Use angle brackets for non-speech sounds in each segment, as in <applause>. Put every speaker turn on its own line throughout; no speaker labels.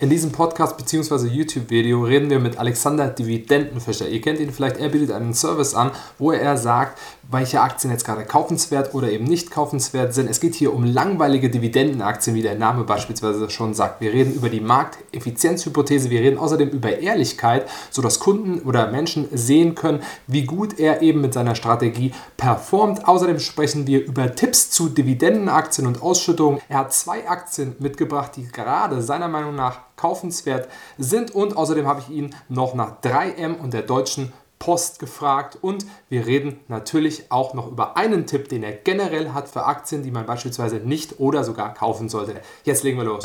In diesem Podcast bzw. YouTube-Video reden wir mit Alexander Dividendenfischer. Ihr kennt ihn vielleicht, er bietet einen Service an, wo er sagt, welche Aktien jetzt gerade kaufenswert oder eben nicht kaufenswert sind. Es geht hier um langweilige Dividendenaktien, wie der Name beispielsweise schon sagt. Wir reden über die Markteffizienzhypothese, wir reden außerdem über Ehrlichkeit, sodass Kunden oder Menschen sehen können, wie gut er eben mit seiner Strategie performt. Außerdem sprechen wir über Tipps zu Dividendenaktien und Ausschüttungen. Er hat zwei Aktien mitgebracht, die gerade seiner Meinung nach kaufenswert sind. Und außerdem habe ich ihn noch nach 3M und der Deutschen Post gefragt und wir reden natürlich auch noch über einen Tipp, den er generell hat für Aktien, die man beispielsweise nicht oder sogar kaufen sollte. Jetzt legen wir los.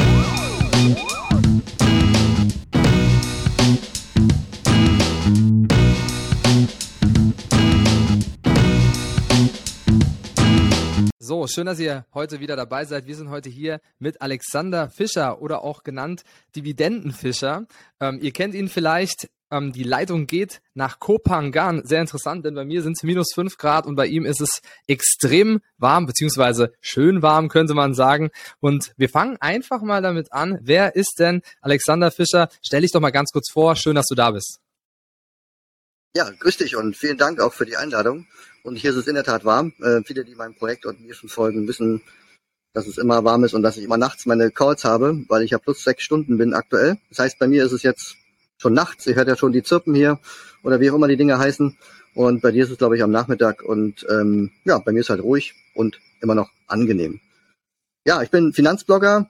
So, schön, dass ihr heute wieder dabei seid. Wir sind heute hier mit Alexander Fischer oder auch genannt Dividendenfischer. Ähm, ihr kennt ihn vielleicht. Ähm, die Leitung geht nach Kopangan. Sehr interessant, denn bei mir sind es minus fünf Grad und bei ihm ist es extrem warm, beziehungsweise schön warm, könnte man sagen. Und wir fangen einfach mal damit an. Wer ist denn Alexander Fischer? Stell dich doch mal ganz kurz vor. Schön, dass du da bist.
Ja, grüß dich und vielen Dank auch für die Einladung. Und hier ist es in der Tat warm. Äh, viele, die meinem Projekt und mir schon folgen, wissen, dass es immer warm ist und dass ich immer nachts meine Calls habe, weil ich ja plus sechs Stunden bin aktuell. Das heißt, bei mir ist es jetzt schon nachts. Ihr hört ja schon die Zirpen hier oder wie auch immer die Dinge heißen. Und bei dir ist es, glaube ich, am Nachmittag. Und ähm, ja, bei mir ist halt ruhig und immer noch angenehm. Ja, ich bin Finanzblogger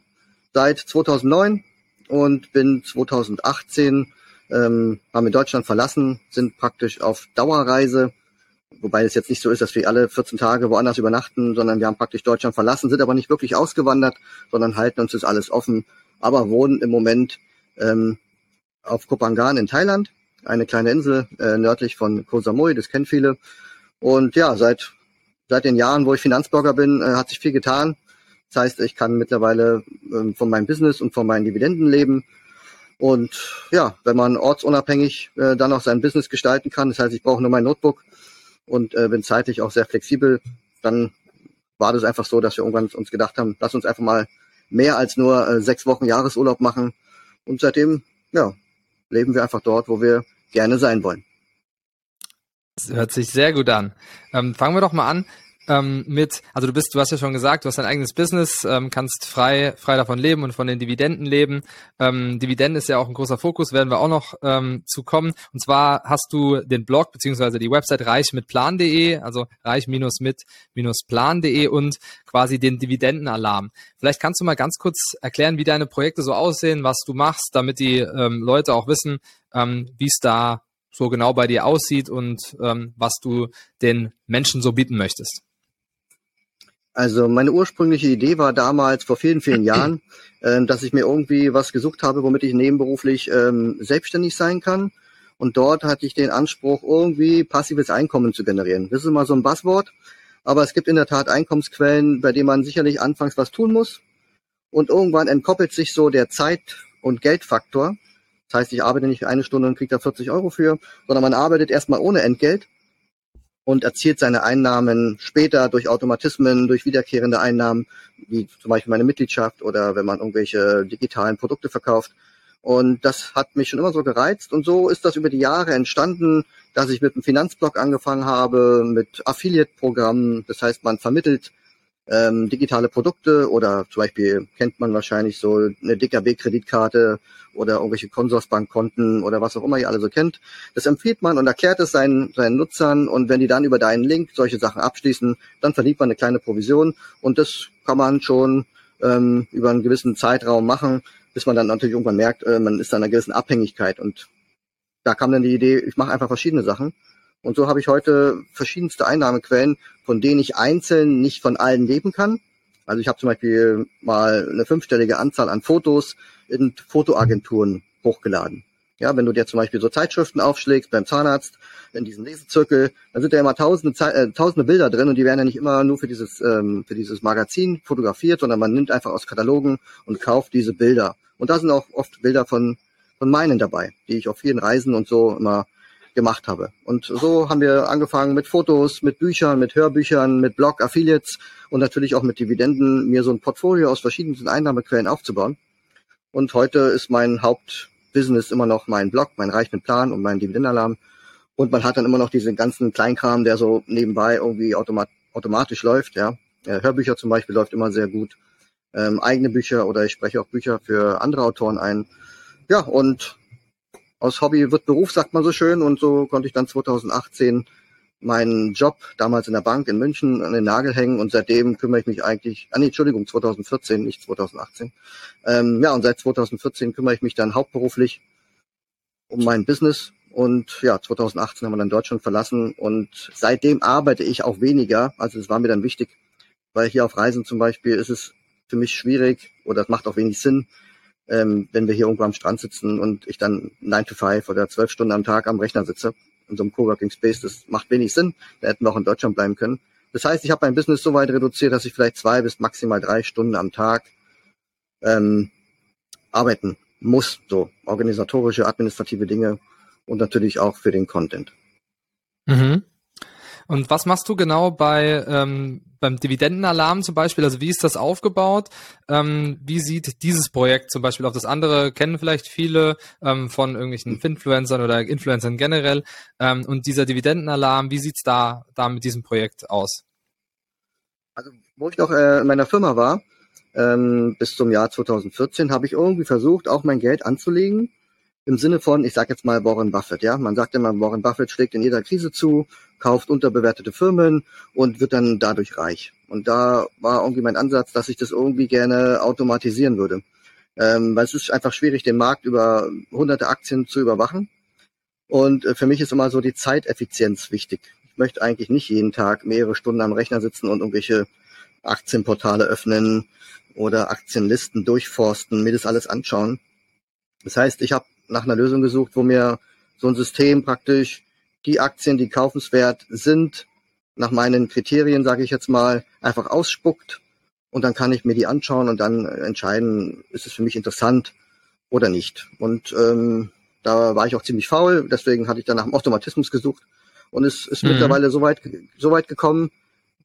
seit 2009 und bin 2018 ähm, haben wir Deutschland verlassen, sind praktisch auf Dauerreise Wobei es jetzt nicht so ist, dass wir alle 14 Tage woanders übernachten, sondern wir haben praktisch Deutschland verlassen, sind aber nicht wirklich ausgewandert, sondern halten uns das alles offen, aber wohnen im Moment ähm, auf Kopangan in Thailand, eine kleine Insel äh, nördlich von Koh Samui, das kennen viele. Und ja, seit seit den Jahren, wo ich Finanzblogger bin, äh, hat sich viel getan. Das heißt, ich kann mittlerweile ähm, von meinem Business und von meinen Dividenden leben. Und ja, wenn man ortsunabhängig äh, dann auch sein Business gestalten kann, das heißt, ich brauche nur mein Notebook und äh, bin zeitlich auch sehr flexibel, dann war das einfach so, dass wir irgendwann uns gedacht haben, lass uns einfach mal mehr als nur äh, sechs Wochen Jahresurlaub machen. Und seitdem, ja, leben wir einfach dort, wo wir gerne sein wollen.
Das hört sich sehr gut an. Ähm, fangen wir doch mal an ähm, mit, also du bist, du hast ja schon gesagt, du hast dein eigenes Business, ähm, kannst frei, frei davon leben und von den Dividenden leben. Ähm, Dividenden ist ja auch ein großer Fokus, werden wir auch noch ähm, zu kommen. Und zwar hast du den Blog beziehungsweise die Website reichmitplan.de, also reich-mit-plan.de und quasi den Dividendenalarm. Vielleicht kannst du mal ganz kurz erklären, wie deine Projekte so aussehen, was du machst, damit die ähm, Leute auch wissen, ähm, wie es da so genau bei dir aussieht und ähm, was du den Menschen so bieten möchtest.
Also meine ursprüngliche Idee war damals vor vielen, vielen Jahren, <clears throat> äh, dass ich mir irgendwie was gesucht habe, womit ich nebenberuflich ähm, selbstständig sein kann. Und dort hatte ich den Anspruch, irgendwie passives Einkommen zu generieren. Das ist immer so ein Buzzword, aber es gibt in der Tat Einkommensquellen, bei denen man sicherlich anfangs was tun muss. Und irgendwann entkoppelt sich so der Zeit- und Geldfaktor. Das heißt, ich arbeite nicht eine Stunde und kriege da 40 Euro für, sondern man arbeitet erstmal ohne Entgelt und erzielt seine Einnahmen später durch Automatismen, durch wiederkehrende Einnahmen, wie zum Beispiel meine Mitgliedschaft oder wenn man irgendwelche digitalen Produkte verkauft. Und das hat mich schon immer so gereizt. Und so ist das über die Jahre entstanden, dass ich mit einem Finanzblog angefangen habe, mit Affiliate-Programmen. Das heißt, man vermittelt ähm, digitale Produkte oder zum Beispiel kennt man wahrscheinlich so eine DKB-Kreditkarte oder irgendwelche Konsorsbankkonten oder was auch immer ihr alle so kennt. Das empfiehlt man und erklärt es seinen, seinen Nutzern und wenn die dann über deinen Link solche Sachen abschließen, dann verdient man eine kleine Provision und das kann man schon ähm, über einen gewissen Zeitraum machen, bis man dann natürlich irgendwann merkt, äh, man ist an einer gewissen Abhängigkeit und da kam dann die Idee, ich mache einfach verschiedene Sachen und so habe ich heute verschiedenste Einnahmequellen, von denen ich einzeln nicht von allen leben kann. Also ich habe zum Beispiel mal eine fünfstellige Anzahl an Fotos in Fotoagenturen hochgeladen. Ja, wenn du dir zum Beispiel so Zeitschriften aufschlägst beim Zahnarzt, in diesen Lesezirkel, dann sind da immer tausende, äh, tausende Bilder drin und die werden ja nicht immer nur für dieses, ähm, für dieses Magazin fotografiert, sondern man nimmt einfach aus Katalogen und kauft diese Bilder. Und da sind auch oft Bilder von, von meinen dabei, die ich auf vielen Reisen und so immer gemacht habe. Und so haben wir angefangen mit Fotos, mit Büchern, mit Hörbüchern, mit Blog, Affiliates und natürlich auch mit Dividenden, mir so ein Portfolio aus verschiedenen Einnahmequellen aufzubauen. Und heute ist mein Hauptbusiness immer noch mein Blog, mein Reich mit Plan und mein Dividendenalarm. Und man hat dann immer noch diesen ganzen Kleinkram, der so nebenbei irgendwie automat automatisch läuft, ja. Hörbücher zum Beispiel läuft immer sehr gut. Ähm, eigene Bücher oder ich spreche auch Bücher für andere Autoren ein. Ja, und aus Hobby wird Beruf, sagt man so schön. Und so konnte ich dann 2018 meinen Job damals in der Bank in München an den Nagel hängen und seitdem kümmere ich mich eigentlich, ah nee, Entschuldigung, 2014, nicht 2018. Ähm, ja, und seit 2014 kümmere ich mich dann hauptberuflich um mein Business und ja, 2018 haben wir dann Deutschland verlassen und seitdem arbeite ich auch weniger. Also es war mir dann wichtig, weil hier auf Reisen zum Beispiel ist es für mich schwierig oder es macht auch wenig Sinn, ähm, wenn wir hier irgendwo am Strand sitzen und ich dann 9 to 5 oder 12 Stunden am Tag am Rechner sitze in so einem Coworking Space, das macht wenig Sinn. Da hätten wir auch in Deutschland bleiben können. Das heißt, ich habe mein Business so weit reduziert, dass ich vielleicht zwei bis maximal drei Stunden am Tag ähm, arbeiten muss. So organisatorische, administrative Dinge und natürlich auch für den Content.
Mhm. Und was machst du genau bei ähm, beim Dividendenalarm zum Beispiel? Also wie ist das aufgebaut? Ähm, wie sieht dieses Projekt zum Beispiel auf das andere? Kennen vielleicht viele ähm, von irgendwelchen Influencern oder Influencern generell. Ähm, und dieser Dividendenalarm, wie sieht's da da mit diesem Projekt aus?
Also wo ich noch äh, in meiner Firma war, ähm, bis zum Jahr 2014, habe ich irgendwie versucht, auch mein Geld anzulegen im Sinne von, ich sage jetzt mal Warren Buffett, ja. Man sagt immer, Warren Buffett schlägt in jeder Krise zu, kauft unterbewertete Firmen und wird dann dadurch reich. Und da war irgendwie mein Ansatz, dass ich das irgendwie gerne automatisieren würde. Ähm, weil es ist einfach schwierig, den Markt über hunderte Aktien zu überwachen. Und äh, für mich ist immer so die Zeiteffizienz wichtig. Ich möchte eigentlich nicht jeden Tag mehrere Stunden am Rechner sitzen und irgendwelche Aktienportale öffnen oder Aktienlisten durchforsten, mir das alles anschauen. Das heißt, ich habe nach einer Lösung gesucht, wo mir so ein System praktisch die Aktien, die kaufenswert sind, nach meinen Kriterien, sage ich jetzt mal, einfach ausspuckt und dann kann ich mir die anschauen und dann entscheiden, ist es für mich interessant oder nicht. Und ähm, da war ich auch ziemlich faul, deswegen hatte ich dann nach dem Automatismus gesucht und es ist mhm. mittlerweile so weit, so weit gekommen,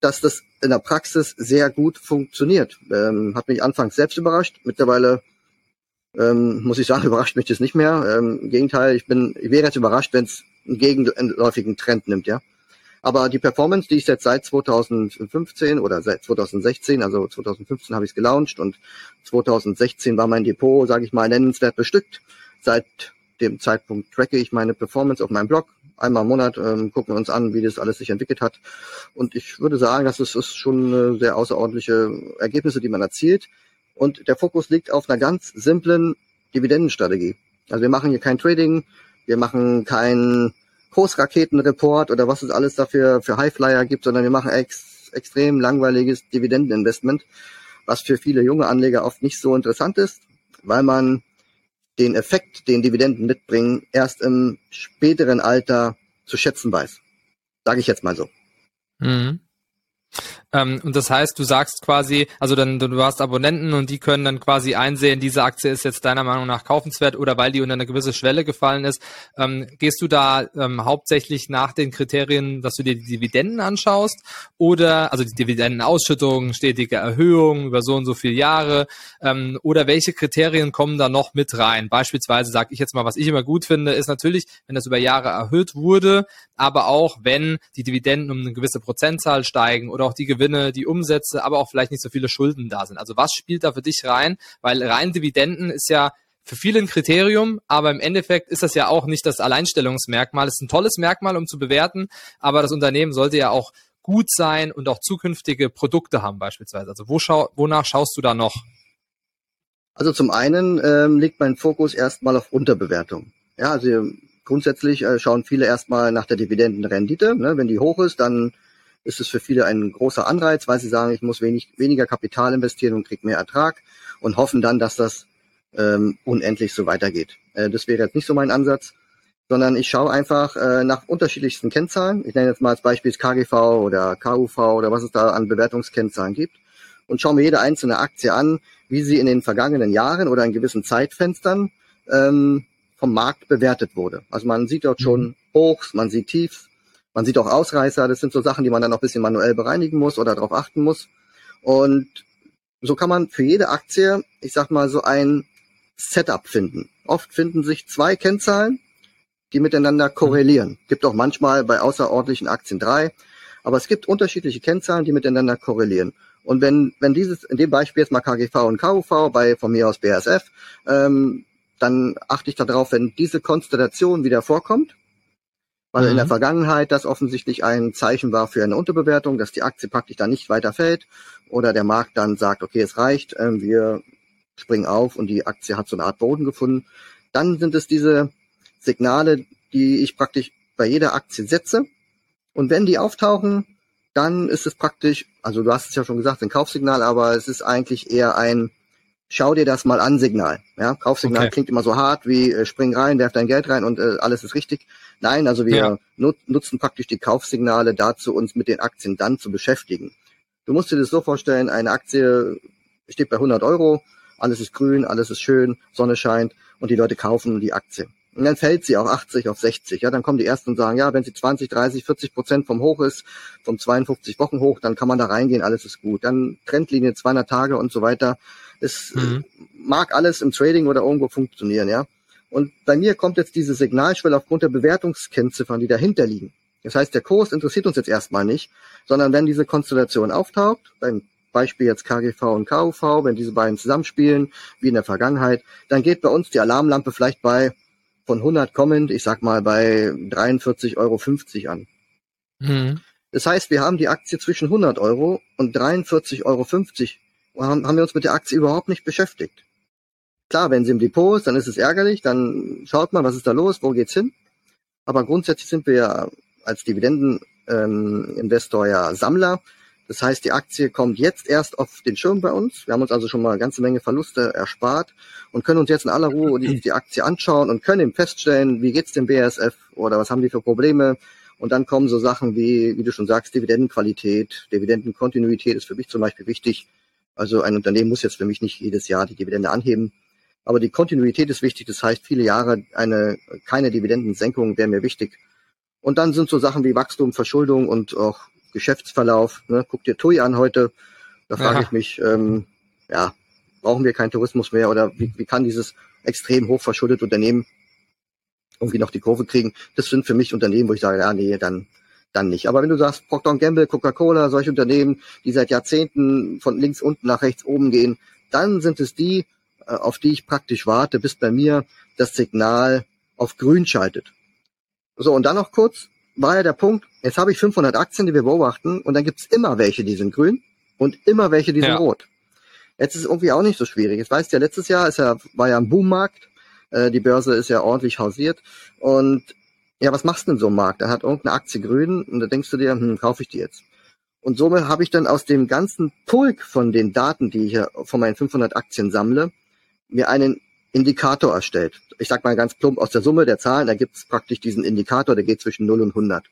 dass das in der Praxis sehr gut funktioniert. Ähm, hat mich anfangs selbst überrascht. Mittlerweile ähm, muss ich sagen, <laughs> überrascht mich das nicht mehr. Ähm, Im Gegenteil, ich bin, ich wäre jetzt überrascht, wenn es einen gegenläufigen Trend nimmt, ja. Aber die Performance, die ich jetzt seit 2015 oder seit 2016, also 2015 habe ich es gelauncht und 2016 war mein Depot, sage ich mal, nennenswert bestückt. Seit dem Zeitpunkt tracke ich meine Performance auf meinem Blog. Einmal im Monat ähm, gucken wir uns an, wie das alles sich entwickelt hat. Und ich würde sagen, das ist, ist schon sehr außerordentliche Ergebnisse, die man erzielt. Und der Fokus liegt auf einer ganz simplen Dividendenstrategie. Also wir machen hier kein Trading, wir machen keinen Kursraketenreport oder was es alles dafür für Highflyer gibt, sondern wir machen ex, extrem langweiliges Dividendeninvestment, was für viele junge Anleger oft nicht so interessant ist, weil man den Effekt, den Dividenden mitbringen, erst im späteren Alter zu schätzen weiß. Sage ich jetzt mal so.
Mhm. Ähm, und das heißt, du sagst quasi, also dann du hast Abonnenten und die können dann quasi einsehen, diese Aktie ist jetzt deiner Meinung nach kaufenswert oder weil die unter eine gewisse Schwelle gefallen ist. Ähm, gehst du da ähm, hauptsächlich nach den Kriterien, dass du dir die Dividenden anschaust oder also die Dividendenausschüttung, stetige Erhöhung über so und so viele Jahre ähm, oder welche Kriterien kommen da noch mit rein? Beispielsweise sage ich jetzt mal, was ich immer gut finde, ist natürlich, wenn das über Jahre erhöht wurde, aber auch wenn die Dividenden um eine gewisse Prozentzahl steigen oder auch die die Umsätze, aber auch vielleicht nicht so viele Schulden da sind. Also was spielt da für dich rein? Weil rein Dividenden ist ja für viele ein Kriterium, aber im Endeffekt ist das ja auch nicht das Alleinstellungsmerkmal. Es ist ein tolles Merkmal, um zu bewerten, aber das Unternehmen sollte ja auch gut sein und auch zukünftige Produkte haben beispielsweise. Also wo schau, wonach schaust du da noch?
Also zum einen ähm, liegt mein Fokus erstmal auf Unterbewertung. Ja, also grundsätzlich äh, schauen viele erstmal nach der Dividendenrendite. Ne? Wenn die hoch ist, dann ist es für viele ein großer Anreiz, weil sie sagen, ich muss wenig, weniger Kapital investieren und kriege mehr Ertrag und hoffen dann, dass das ähm, unendlich so weitergeht. Äh, das wäre jetzt nicht so mein Ansatz, sondern ich schaue einfach äh, nach unterschiedlichsten Kennzahlen. Ich nenne jetzt mal als Beispiel KGV oder KUV oder was es da an Bewertungskennzahlen gibt und schaue mir jede einzelne Aktie an, wie sie in den vergangenen Jahren oder in gewissen Zeitfenstern ähm, vom Markt bewertet wurde. Also man sieht dort schon mhm. Hochs, man sieht Tiefs man sieht auch Ausreißer, das sind so Sachen, die man dann noch ein bisschen manuell bereinigen muss oder darauf achten muss. Und so kann man für jede Aktie, ich sag mal, so ein Setup finden. Oft finden sich zwei Kennzahlen, die miteinander korrelieren. Gibt auch manchmal bei außerordentlichen Aktien drei, aber es gibt unterschiedliche Kennzahlen, die miteinander korrelieren. Und wenn, wenn dieses, in dem Beispiel jetzt mal KGV und KUV bei von mir aus BASF, ähm, dann achte ich darauf, wenn diese Konstellation wieder vorkommt, weil mhm. in der mhm. Vergangenheit das offensichtlich ein Zeichen war für eine Unterbewertung, dass die Aktie praktisch dann nicht weiter fällt oder der Markt dann sagt, okay, es reicht, äh, wir springen auf und die Aktie hat so eine Art Boden gefunden. Dann sind es diese Signale, die ich praktisch bei jeder Aktie setze. Und wenn die auftauchen, dann ist es praktisch, also du hast es ja schon gesagt, ein Kaufsignal, aber es ist eigentlich eher ein Schau dir das mal an Signal. Ja, Kaufsignal okay. klingt immer so hart wie äh, spring rein, werf dein Geld rein und äh, alles ist richtig. Nein, also wir ja. nut nutzen praktisch die Kaufsignale dazu, uns mit den Aktien dann zu beschäftigen. Du musst dir das so vorstellen, eine Aktie steht bei 100 Euro, alles ist grün, alles ist schön, Sonne scheint und die Leute kaufen die Aktie. Und dann fällt sie auch 80 auf 60. Ja, dann kommen die ersten und sagen, ja, wenn sie 20, 30, 40 Prozent vom Hoch ist, vom 52 Wochen hoch, dann kann man da reingehen, alles ist gut. Dann Trendlinie 200 Tage und so weiter. Es mhm. mag alles im Trading oder irgendwo funktionieren, ja. Und bei mir kommt jetzt diese Signalschwelle aufgrund der Bewertungskennziffern, die dahinter liegen. Das heißt, der Kurs interessiert uns jetzt erstmal nicht, sondern wenn diese Konstellation auftaucht, beim Beispiel jetzt KGV und KUV, wenn diese beiden zusammenspielen, wie in der Vergangenheit, dann geht bei uns die Alarmlampe vielleicht bei von 100 kommend, ich sag mal bei 43,50 Euro an. Mhm. Das heißt, wir haben die Aktie zwischen 100 Euro und 43,50 Euro haben, haben wir uns mit der Aktie überhaupt nicht beschäftigt. Klar, wenn sie im Depot ist, dann ist es ärgerlich, dann schaut man, was ist da los, wo geht's hin. Aber grundsätzlich sind wir ja als Dividendeninvestor ähm, ja Sammler. Das heißt, die Aktie kommt jetzt erst auf den Schirm bei uns. Wir haben uns also schon mal eine ganze Menge Verluste erspart und können uns jetzt in aller Ruhe die, die Aktie anschauen und können eben feststellen, wie geht's dem BASF oder was haben die für Probleme. Und dann kommen so Sachen wie, wie du schon sagst, Dividendenqualität, Dividendenkontinuität ist für mich zum Beispiel wichtig. Also ein Unternehmen muss jetzt für mich nicht jedes Jahr die Dividende anheben. Aber die Kontinuität ist wichtig. Das heißt, viele Jahre eine, keine Dividendensenkung wäre mir wichtig. Und dann sind so Sachen wie Wachstum, Verschuldung und auch Geschäftsverlauf. Ne? Guck dir TUI an heute. Da frage ich mich, ähm, ja, brauchen wir keinen Tourismus mehr oder wie, wie kann dieses extrem hoch verschuldete Unternehmen irgendwie noch die Kurve kriegen? Das sind für mich Unternehmen, wo ich sage, ja, nee, dann, dann nicht. Aber wenn du sagst, Procter Gamble, Coca-Cola, solche Unternehmen, die seit Jahrzehnten von links unten nach rechts oben gehen, dann sind es die, auf die ich praktisch warte, bis bei mir das Signal auf grün schaltet. So, und dann noch kurz, war ja der Punkt, jetzt habe ich 500 Aktien, die wir beobachten und dann gibt's immer welche, die sind grün und immer welche, die sind rot. Jetzt ist es irgendwie auch nicht so schwierig. Jetzt weißt du ja, letztes Jahr ist ja, war ja ein Boommarkt, äh, die Börse ist ja ordentlich hausiert und ja, was machst du in so einem Markt? Da hat irgendeine Aktie grün und da denkst du dir, hm, kaufe ich die jetzt. Und somit habe ich dann aus dem ganzen Pulk von den Daten, die ich ja von meinen 500 Aktien sammle, mir einen Indikator erstellt. Ich sag mal ganz plump aus der Summe der Zahlen, da gibt es praktisch diesen Indikator, der geht zwischen 0 und 100.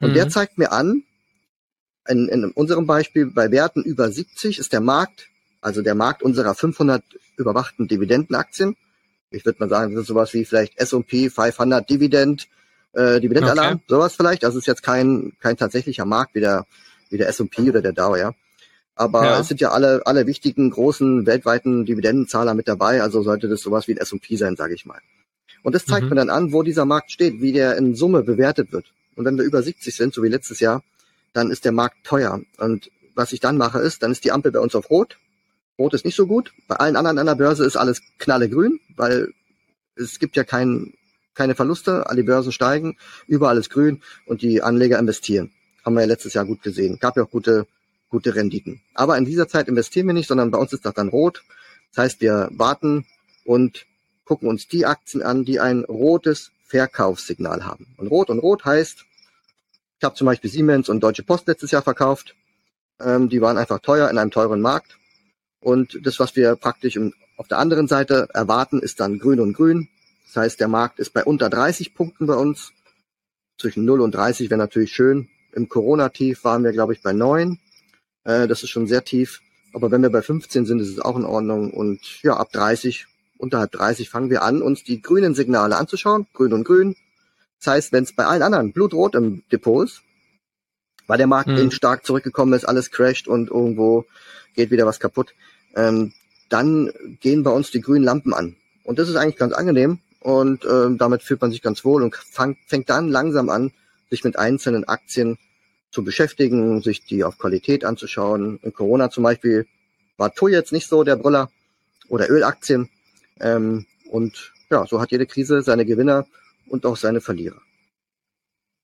Und mhm. der zeigt mir an, in, in unserem Beispiel bei Werten über 70 ist der Markt, also der Markt unserer 500 überwachten Dividendenaktien. Ich würde mal sagen, das ist sowas wie vielleicht S&P 500 Dividend, äh, Dividendalarm, okay. sowas vielleicht. Also ist jetzt kein, kein tatsächlicher Markt wie der, wie der S&P oder der Dow, ja. Aber ja. es sind ja alle, alle wichtigen großen weltweiten Dividendenzahler mit dabei, also sollte das sowas wie ein S&P sein, sage ich mal. Und das zeigt mhm. mir dann an, wo dieser Markt steht, wie der in Summe bewertet wird. Und wenn wir über 70 sind, so wie letztes Jahr, dann ist der Markt teuer. Und was ich dann mache, ist, dann ist die Ampel bei uns auf Rot. Rot ist nicht so gut. Bei allen anderen an der Börse ist alles knallegrün, weil es gibt ja kein, keine Verluste, alle Börsen steigen, überall ist grün und die Anleger investieren. Haben wir ja letztes Jahr gut gesehen. Gab ja auch gute gute Renditen. Aber in dieser Zeit investieren wir nicht, sondern bei uns ist das dann rot. Das heißt, wir warten und gucken uns die Aktien an, die ein rotes Verkaufssignal haben. Und rot und rot heißt, ich habe zum Beispiel Siemens und Deutsche Post letztes Jahr verkauft. Ähm, die waren einfach teuer in einem teuren Markt. Und das, was wir praktisch auf der anderen Seite erwarten, ist dann grün und grün. Das heißt, der Markt ist bei unter 30 Punkten bei uns. Zwischen 0 und 30 wäre natürlich schön. Im Corona-Tief waren wir, glaube ich, bei 9. Äh, das ist schon sehr tief. Aber wenn wir bei 15 sind, ist es auch in Ordnung. Und ja, ab 30, unterhalb 30 fangen wir an, uns die grünen Signale anzuschauen. Grün und grün. Das heißt, wenn es bei allen anderen blutrot im Depot ist, weil der Markt mhm. eben stark zurückgekommen ist, alles crasht und irgendwo geht wieder was kaputt, ähm, dann gehen bei uns die grünen Lampen an. Und das ist eigentlich ganz angenehm und äh, damit fühlt man sich ganz wohl und fang, fängt dann langsam an, sich mit einzelnen Aktien zu beschäftigen, sich die auf Qualität anzuschauen. In Corona zum Beispiel war TUI jetzt nicht so der Brüller oder Ölaktien. Ähm, und ja, so hat jede Krise seine Gewinner und auch seine Verlierer.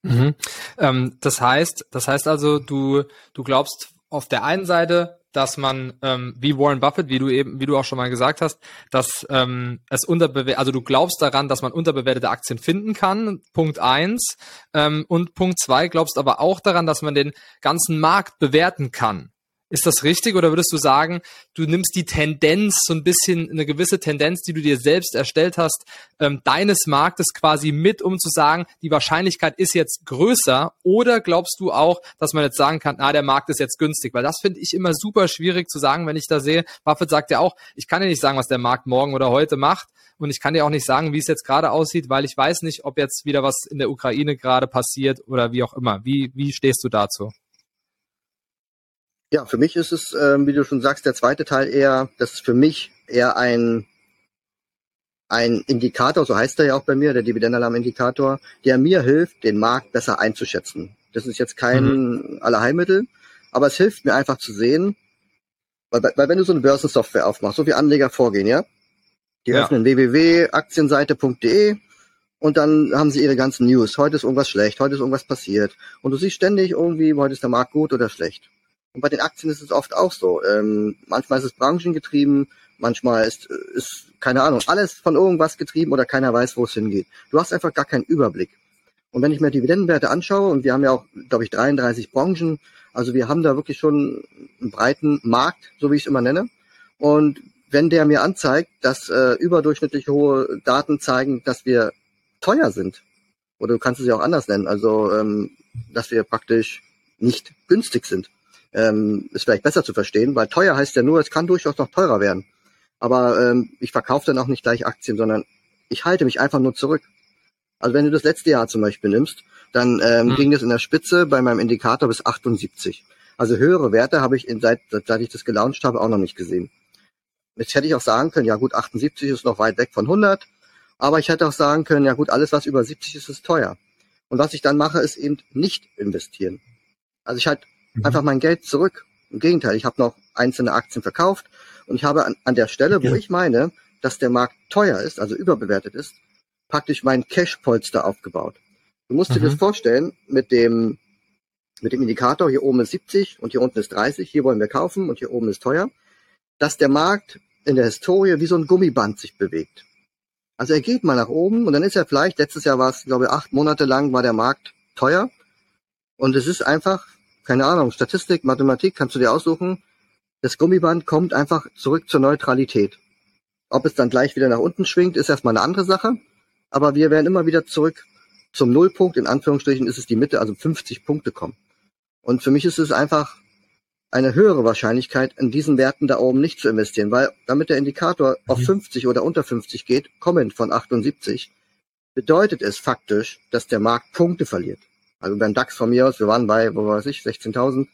Mhm. Ähm, das heißt, das heißt also, du, du glaubst auf der einen Seite, dass man, ähm, wie Warren Buffett, wie du eben, wie du auch schon mal gesagt hast, dass ähm, es unterbewertet, also du glaubst daran, dass man unterbewertete Aktien finden kann, Punkt eins. Ähm, und Punkt zwei, glaubst aber auch daran, dass man den ganzen Markt bewerten kann. Ist das richtig oder würdest du sagen, du nimmst die Tendenz, so ein bisschen eine gewisse Tendenz, die du dir selbst erstellt hast, ähm, deines Marktes quasi mit, um zu sagen, die Wahrscheinlichkeit ist jetzt größer oder glaubst du auch, dass man jetzt sagen kann, na, der Markt ist jetzt günstig? Weil das finde ich immer super schwierig zu sagen, wenn ich da sehe, Buffett sagt ja auch, ich kann ja nicht sagen, was der Markt morgen oder heute macht und ich kann dir auch nicht sagen, wie es jetzt gerade aussieht, weil ich weiß nicht, ob jetzt wieder was in der Ukraine gerade passiert oder wie auch immer. Wie, wie stehst du dazu?
Ja, für mich ist es, ähm, wie du schon sagst, der zweite Teil eher, das ist für mich eher ein, ein Indikator, so heißt er ja auch bei mir, der Dividendenalarm-Indikator, der mir hilft, den Markt besser einzuschätzen. Das ist jetzt kein mhm. Allerheilmittel, aber es hilft mir einfach zu sehen, weil, weil wenn du so eine Börsensoftware aufmachst, so wie Anleger vorgehen, ja, die ja. öffnen www.aktienseite.de und dann haben sie ihre ganzen News. Heute ist irgendwas schlecht, heute ist irgendwas passiert. Und du siehst ständig irgendwie, heute ist der Markt gut oder schlecht. Und bei den Aktien ist es oft auch so. Ähm, manchmal ist es branchengetrieben, manchmal ist, ist, keine Ahnung, alles von irgendwas getrieben oder keiner weiß, wo es hingeht. Du hast einfach gar keinen Überblick. Und wenn ich mir Dividendenwerte anschaue, und wir haben ja auch, glaube ich, 33 Branchen, also wir haben da wirklich schon einen breiten Markt, so wie ich es immer nenne. Und wenn der mir anzeigt, dass äh, überdurchschnittlich hohe Daten zeigen, dass wir teuer sind, oder du kannst es ja auch anders nennen, also ähm, dass wir praktisch nicht günstig sind, ähm, ist vielleicht besser zu verstehen, weil teuer heißt ja nur, es kann durchaus noch teurer werden. Aber ähm, ich verkaufe dann auch nicht gleich Aktien, sondern ich halte mich einfach nur zurück. Also wenn du das letzte Jahr zum Beispiel nimmst, dann ähm, mhm. ging es in der Spitze bei meinem Indikator bis 78. Also höhere Werte habe ich in, seit, seit ich das gelauncht habe auch noch nicht gesehen. Jetzt hätte ich auch sagen können, ja gut, 78 ist noch weit weg von 100, aber ich hätte auch sagen können, ja gut, alles was über 70 ist, ist teuer. Und was ich dann mache, ist eben nicht investieren. Also ich halte mhm. einfach mein Geld zurück. Im Gegenteil, ich habe noch einzelne Aktien verkauft und ich habe an, an der Stelle, wo ja. ich meine, dass der Markt teuer ist, also überbewertet ist, praktisch mein Cash-Polster aufgebaut. Du musst mhm. dir das vorstellen, mit dem, mit dem Indikator, hier oben ist 70 und hier unten ist 30, hier wollen wir kaufen und hier oben ist teuer, dass der Markt in der Historie wie so ein Gummiband sich bewegt. Also er geht mal nach oben und dann ist er vielleicht, letztes Jahr war es, glaube ich, acht Monate lang war der Markt teuer. Und es ist einfach keine Ahnung, Statistik, Mathematik, kannst du dir aussuchen. Das Gummiband kommt einfach zurück zur Neutralität. Ob es dann gleich wieder nach unten schwingt, ist erstmal eine andere Sache. Aber wir werden immer wieder zurück zum Nullpunkt. In Anführungsstrichen ist es die Mitte, also 50 Punkte kommen. Und für mich ist es einfach eine höhere Wahrscheinlichkeit, in diesen Werten da oben nicht zu investieren, weil damit der Indikator auf 50 mhm. oder unter 50 geht, kommend von 78, bedeutet es faktisch, dass der Markt Punkte verliert. Also beim DAX von mir aus, wir waren bei, wo weiß ich, 16.000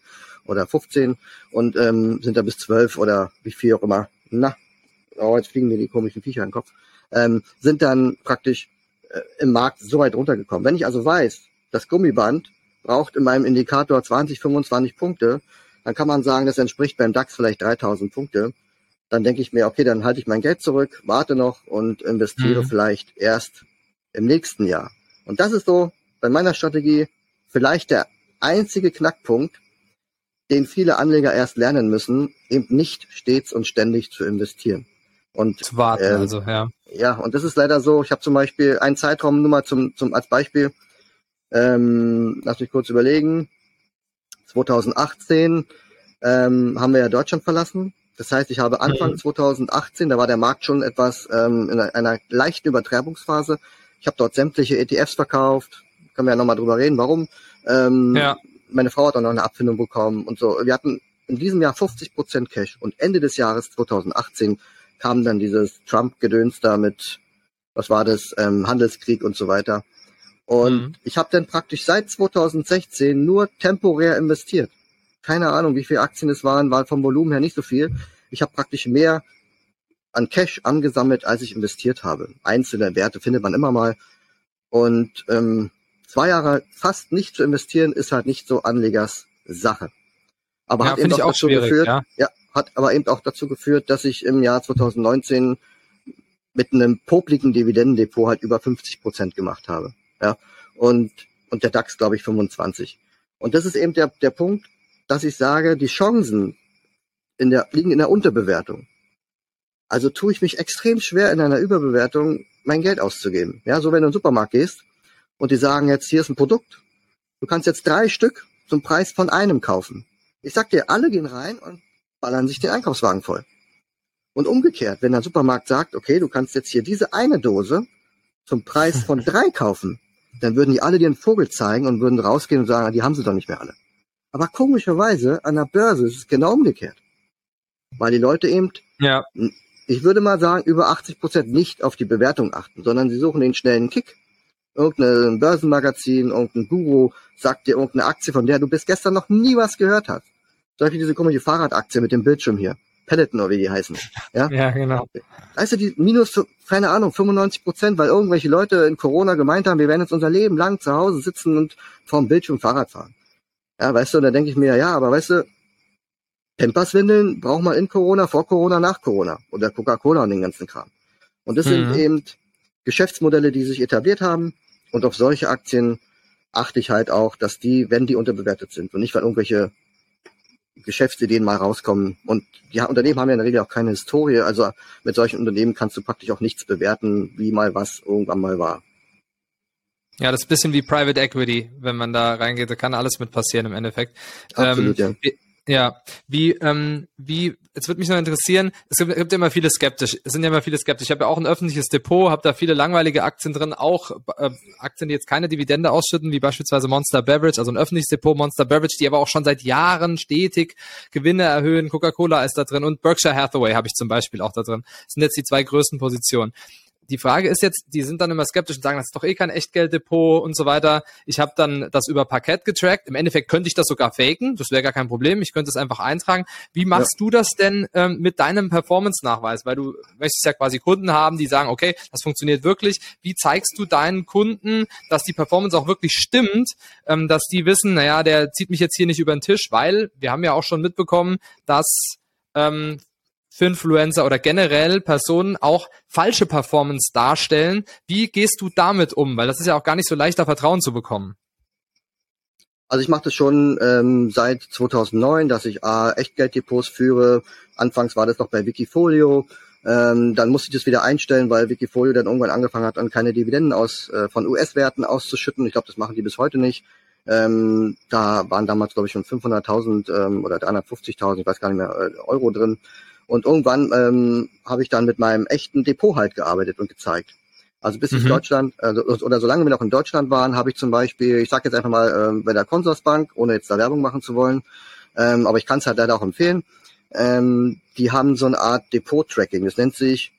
oder 15 und ähm, sind da bis 12 oder wie viel auch immer. Na, oh, jetzt fliegen mir die komischen Viecher in den Kopf. Ähm, sind dann praktisch äh, im Markt so weit runtergekommen. Wenn ich also weiß, das Gummiband braucht in meinem Indikator 20, 25 Punkte, dann kann man sagen, das entspricht beim DAX vielleicht 3000 Punkte. Dann denke ich mir, okay, dann halte ich mein Geld zurück, warte noch und investiere mhm. vielleicht erst im nächsten Jahr. Und das ist so bei meiner Strategie vielleicht der einzige Knackpunkt, den viele Anleger erst lernen müssen, eben nicht stets und ständig zu investieren. Und
zu warten, ähm, also ja.
Ja, und das ist leider so. Ich habe zum Beispiel einen Zeitraum nur mal zum, zum als Beispiel. Ähm, lass mich kurz überlegen. 2018 ähm, haben wir ja Deutschland verlassen. Das heißt, ich habe Anfang mhm. 2018, da war der Markt schon etwas ähm, in einer, einer leichten Übertreibungsphase. Ich habe dort sämtliche ETFs verkauft, können wir ja nochmal drüber reden, warum. Ähm, ja. Meine Frau hat auch noch eine Abfindung bekommen und so. Wir hatten in diesem Jahr 50 Prozent Cash und Ende des Jahres 2018 kam dann dieses Trump-Gedöns da mit, was war das, ähm, Handelskrieg und so weiter. Und mhm. ich habe dann praktisch seit 2016 nur temporär investiert. Keine Ahnung, wie viele Aktien es waren, war vom Volumen her nicht so viel. Ich habe praktisch mehr an Cash angesammelt, als ich investiert habe. Einzelne Werte findet man immer mal. Und ähm, zwei Jahre fast nicht zu investieren, ist halt nicht so Anlegers Sache. Aber ja, hat eben auch, auch dazu geführt, ja. ja, hat aber eben auch dazu geführt, dass ich im Jahr 2019 mit einem popligen Dividendendepot halt über 50 Prozent gemacht habe. Ja, und, und der DAX, glaube ich, 25. Und das ist eben der, der Punkt, dass ich sage, die Chancen in der, liegen in der Unterbewertung. Also tue ich mich extrem schwer in einer Überbewertung mein Geld auszugeben. Ja, so wenn du in den Supermarkt gehst und die sagen jetzt, hier ist ein Produkt, du kannst jetzt drei Stück zum Preis von einem kaufen. Ich sag dir, alle gehen rein und ballern sich den Einkaufswagen voll. Und umgekehrt, wenn der Supermarkt sagt, okay, du kannst jetzt hier diese eine Dose zum Preis von <laughs> drei kaufen, dann würden die alle dir einen Vogel zeigen und würden rausgehen und sagen, die haben sie doch nicht mehr alle. Aber komischerweise an der Börse ist es genau umgekehrt. Weil die Leute eben, ja. ich würde mal sagen, über 80 Prozent nicht auf die Bewertung achten, sondern sie suchen den schnellen Kick. Irgendein Börsenmagazin, irgendein Guru sagt dir irgendeine Aktie, von der du bis gestern noch nie was gehört hast. Zum Beispiel diese komische Fahrradaktie mit dem Bildschirm hier. Peloton oder wie die heißen. Ja,
ja genau.
Weißt du, die minus, keine Ahnung, 95 Prozent, weil irgendwelche Leute in Corona gemeint haben, wir werden jetzt unser Leben lang zu Hause sitzen und vorm Bildschirm Fahrrad fahren. Ja, weißt du, und da denke ich mir, ja, aber weißt du, Pamperswindeln braucht man in Corona, vor Corona, nach Corona. Oder Coca-Cola und den ganzen Kram. Und das mhm. sind eben Geschäftsmodelle, die sich etabliert haben. Und auf solche Aktien achte ich halt auch, dass die, wenn die unterbewertet sind und nicht, weil irgendwelche Geschäftsideen mal rauskommen. Und die Unternehmen haben ja in der Regel auch keine Historie. Also mit solchen Unternehmen kannst du praktisch auch nichts bewerten, wie mal was irgendwann mal war.
Ja, das ist ein bisschen wie Private Equity, wenn man da reingeht, da kann alles mit passieren im Endeffekt.
Absolut, ähm, ja.
Ja, wie, ähm, wie, jetzt würde mich noch interessieren, es gibt, gibt ja immer viele skeptisch, es sind ja immer viele skeptisch. Ich habe ja auch ein öffentliches Depot, habe da viele langweilige Aktien drin, auch äh, Aktien, die jetzt keine Dividende ausschütten, wie beispielsweise Monster Beverage, also ein öffentliches Depot Monster Beverage, die aber auch schon seit Jahren stetig Gewinne erhöhen. Coca-Cola ist da drin und Berkshire Hathaway habe ich zum Beispiel auch da drin. Das sind jetzt die zwei größten Positionen die Frage ist jetzt, die sind dann immer skeptisch und sagen, das ist doch eh kein Echtgelddepot und so weiter. Ich habe dann das über Parkett getrackt. Im Endeffekt könnte ich das sogar faken, das wäre gar kein Problem. Ich könnte es einfach eintragen. Wie machst ja. du das denn ähm, mit deinem Performance-Nachweis? Weil du möchtest ja quasi Kunden haben, die sagen, okay, das funktioniert wirklich. Wie zeigst du deinen Kunden, dass die Performance auch wirklich stimmt, ähm, dass die wissen, naja, der zieht mich jetzt hier nicht über den Tisch, weil wir haben ja auch schon mitbekommen, dass ähm, für Influencer oder generell Personen auch falsche Performance darstellen. Wie gehst du damit um? Weil das ist ja auch gar nicht so leicht, da Vertrauen zu bekommen.
Also ich mache das schon ähm, seit 2009, dass ich A, Echtgelddepots führe. Anfangs war das noch bei Wikifolio. Ähm, dann musste ich das wieder einstellen, weil Wikifolio dann irgendwann angefangen hat, an keine Dividenden aus äh, von US-Werten auszuschütten. Ich glaube, das machen die bis heute nicht. Ähm, da waren damals, glaube ich, schon 500.000 ähm, oder 350.000, ich weiß gar nicht mehr, äh, Euro drin. Und irgendwann ähm, habe ich dann mit meinem echten Depot halt gearbeitet und gezeigt. Also bis mhm. ich Deutschland, also, oder solange wir noch in Deutschland waren, habe ich zum Beispiel, ich sage jetzt einfach mal ähm, bei der Consorsbank, ohne jetzt da Werbung machen zu wollen, ähm, aber ich kann es halt leider auch empfehlen, ähm, die haben so eine Art Depot-Tracking. Das nennt sich,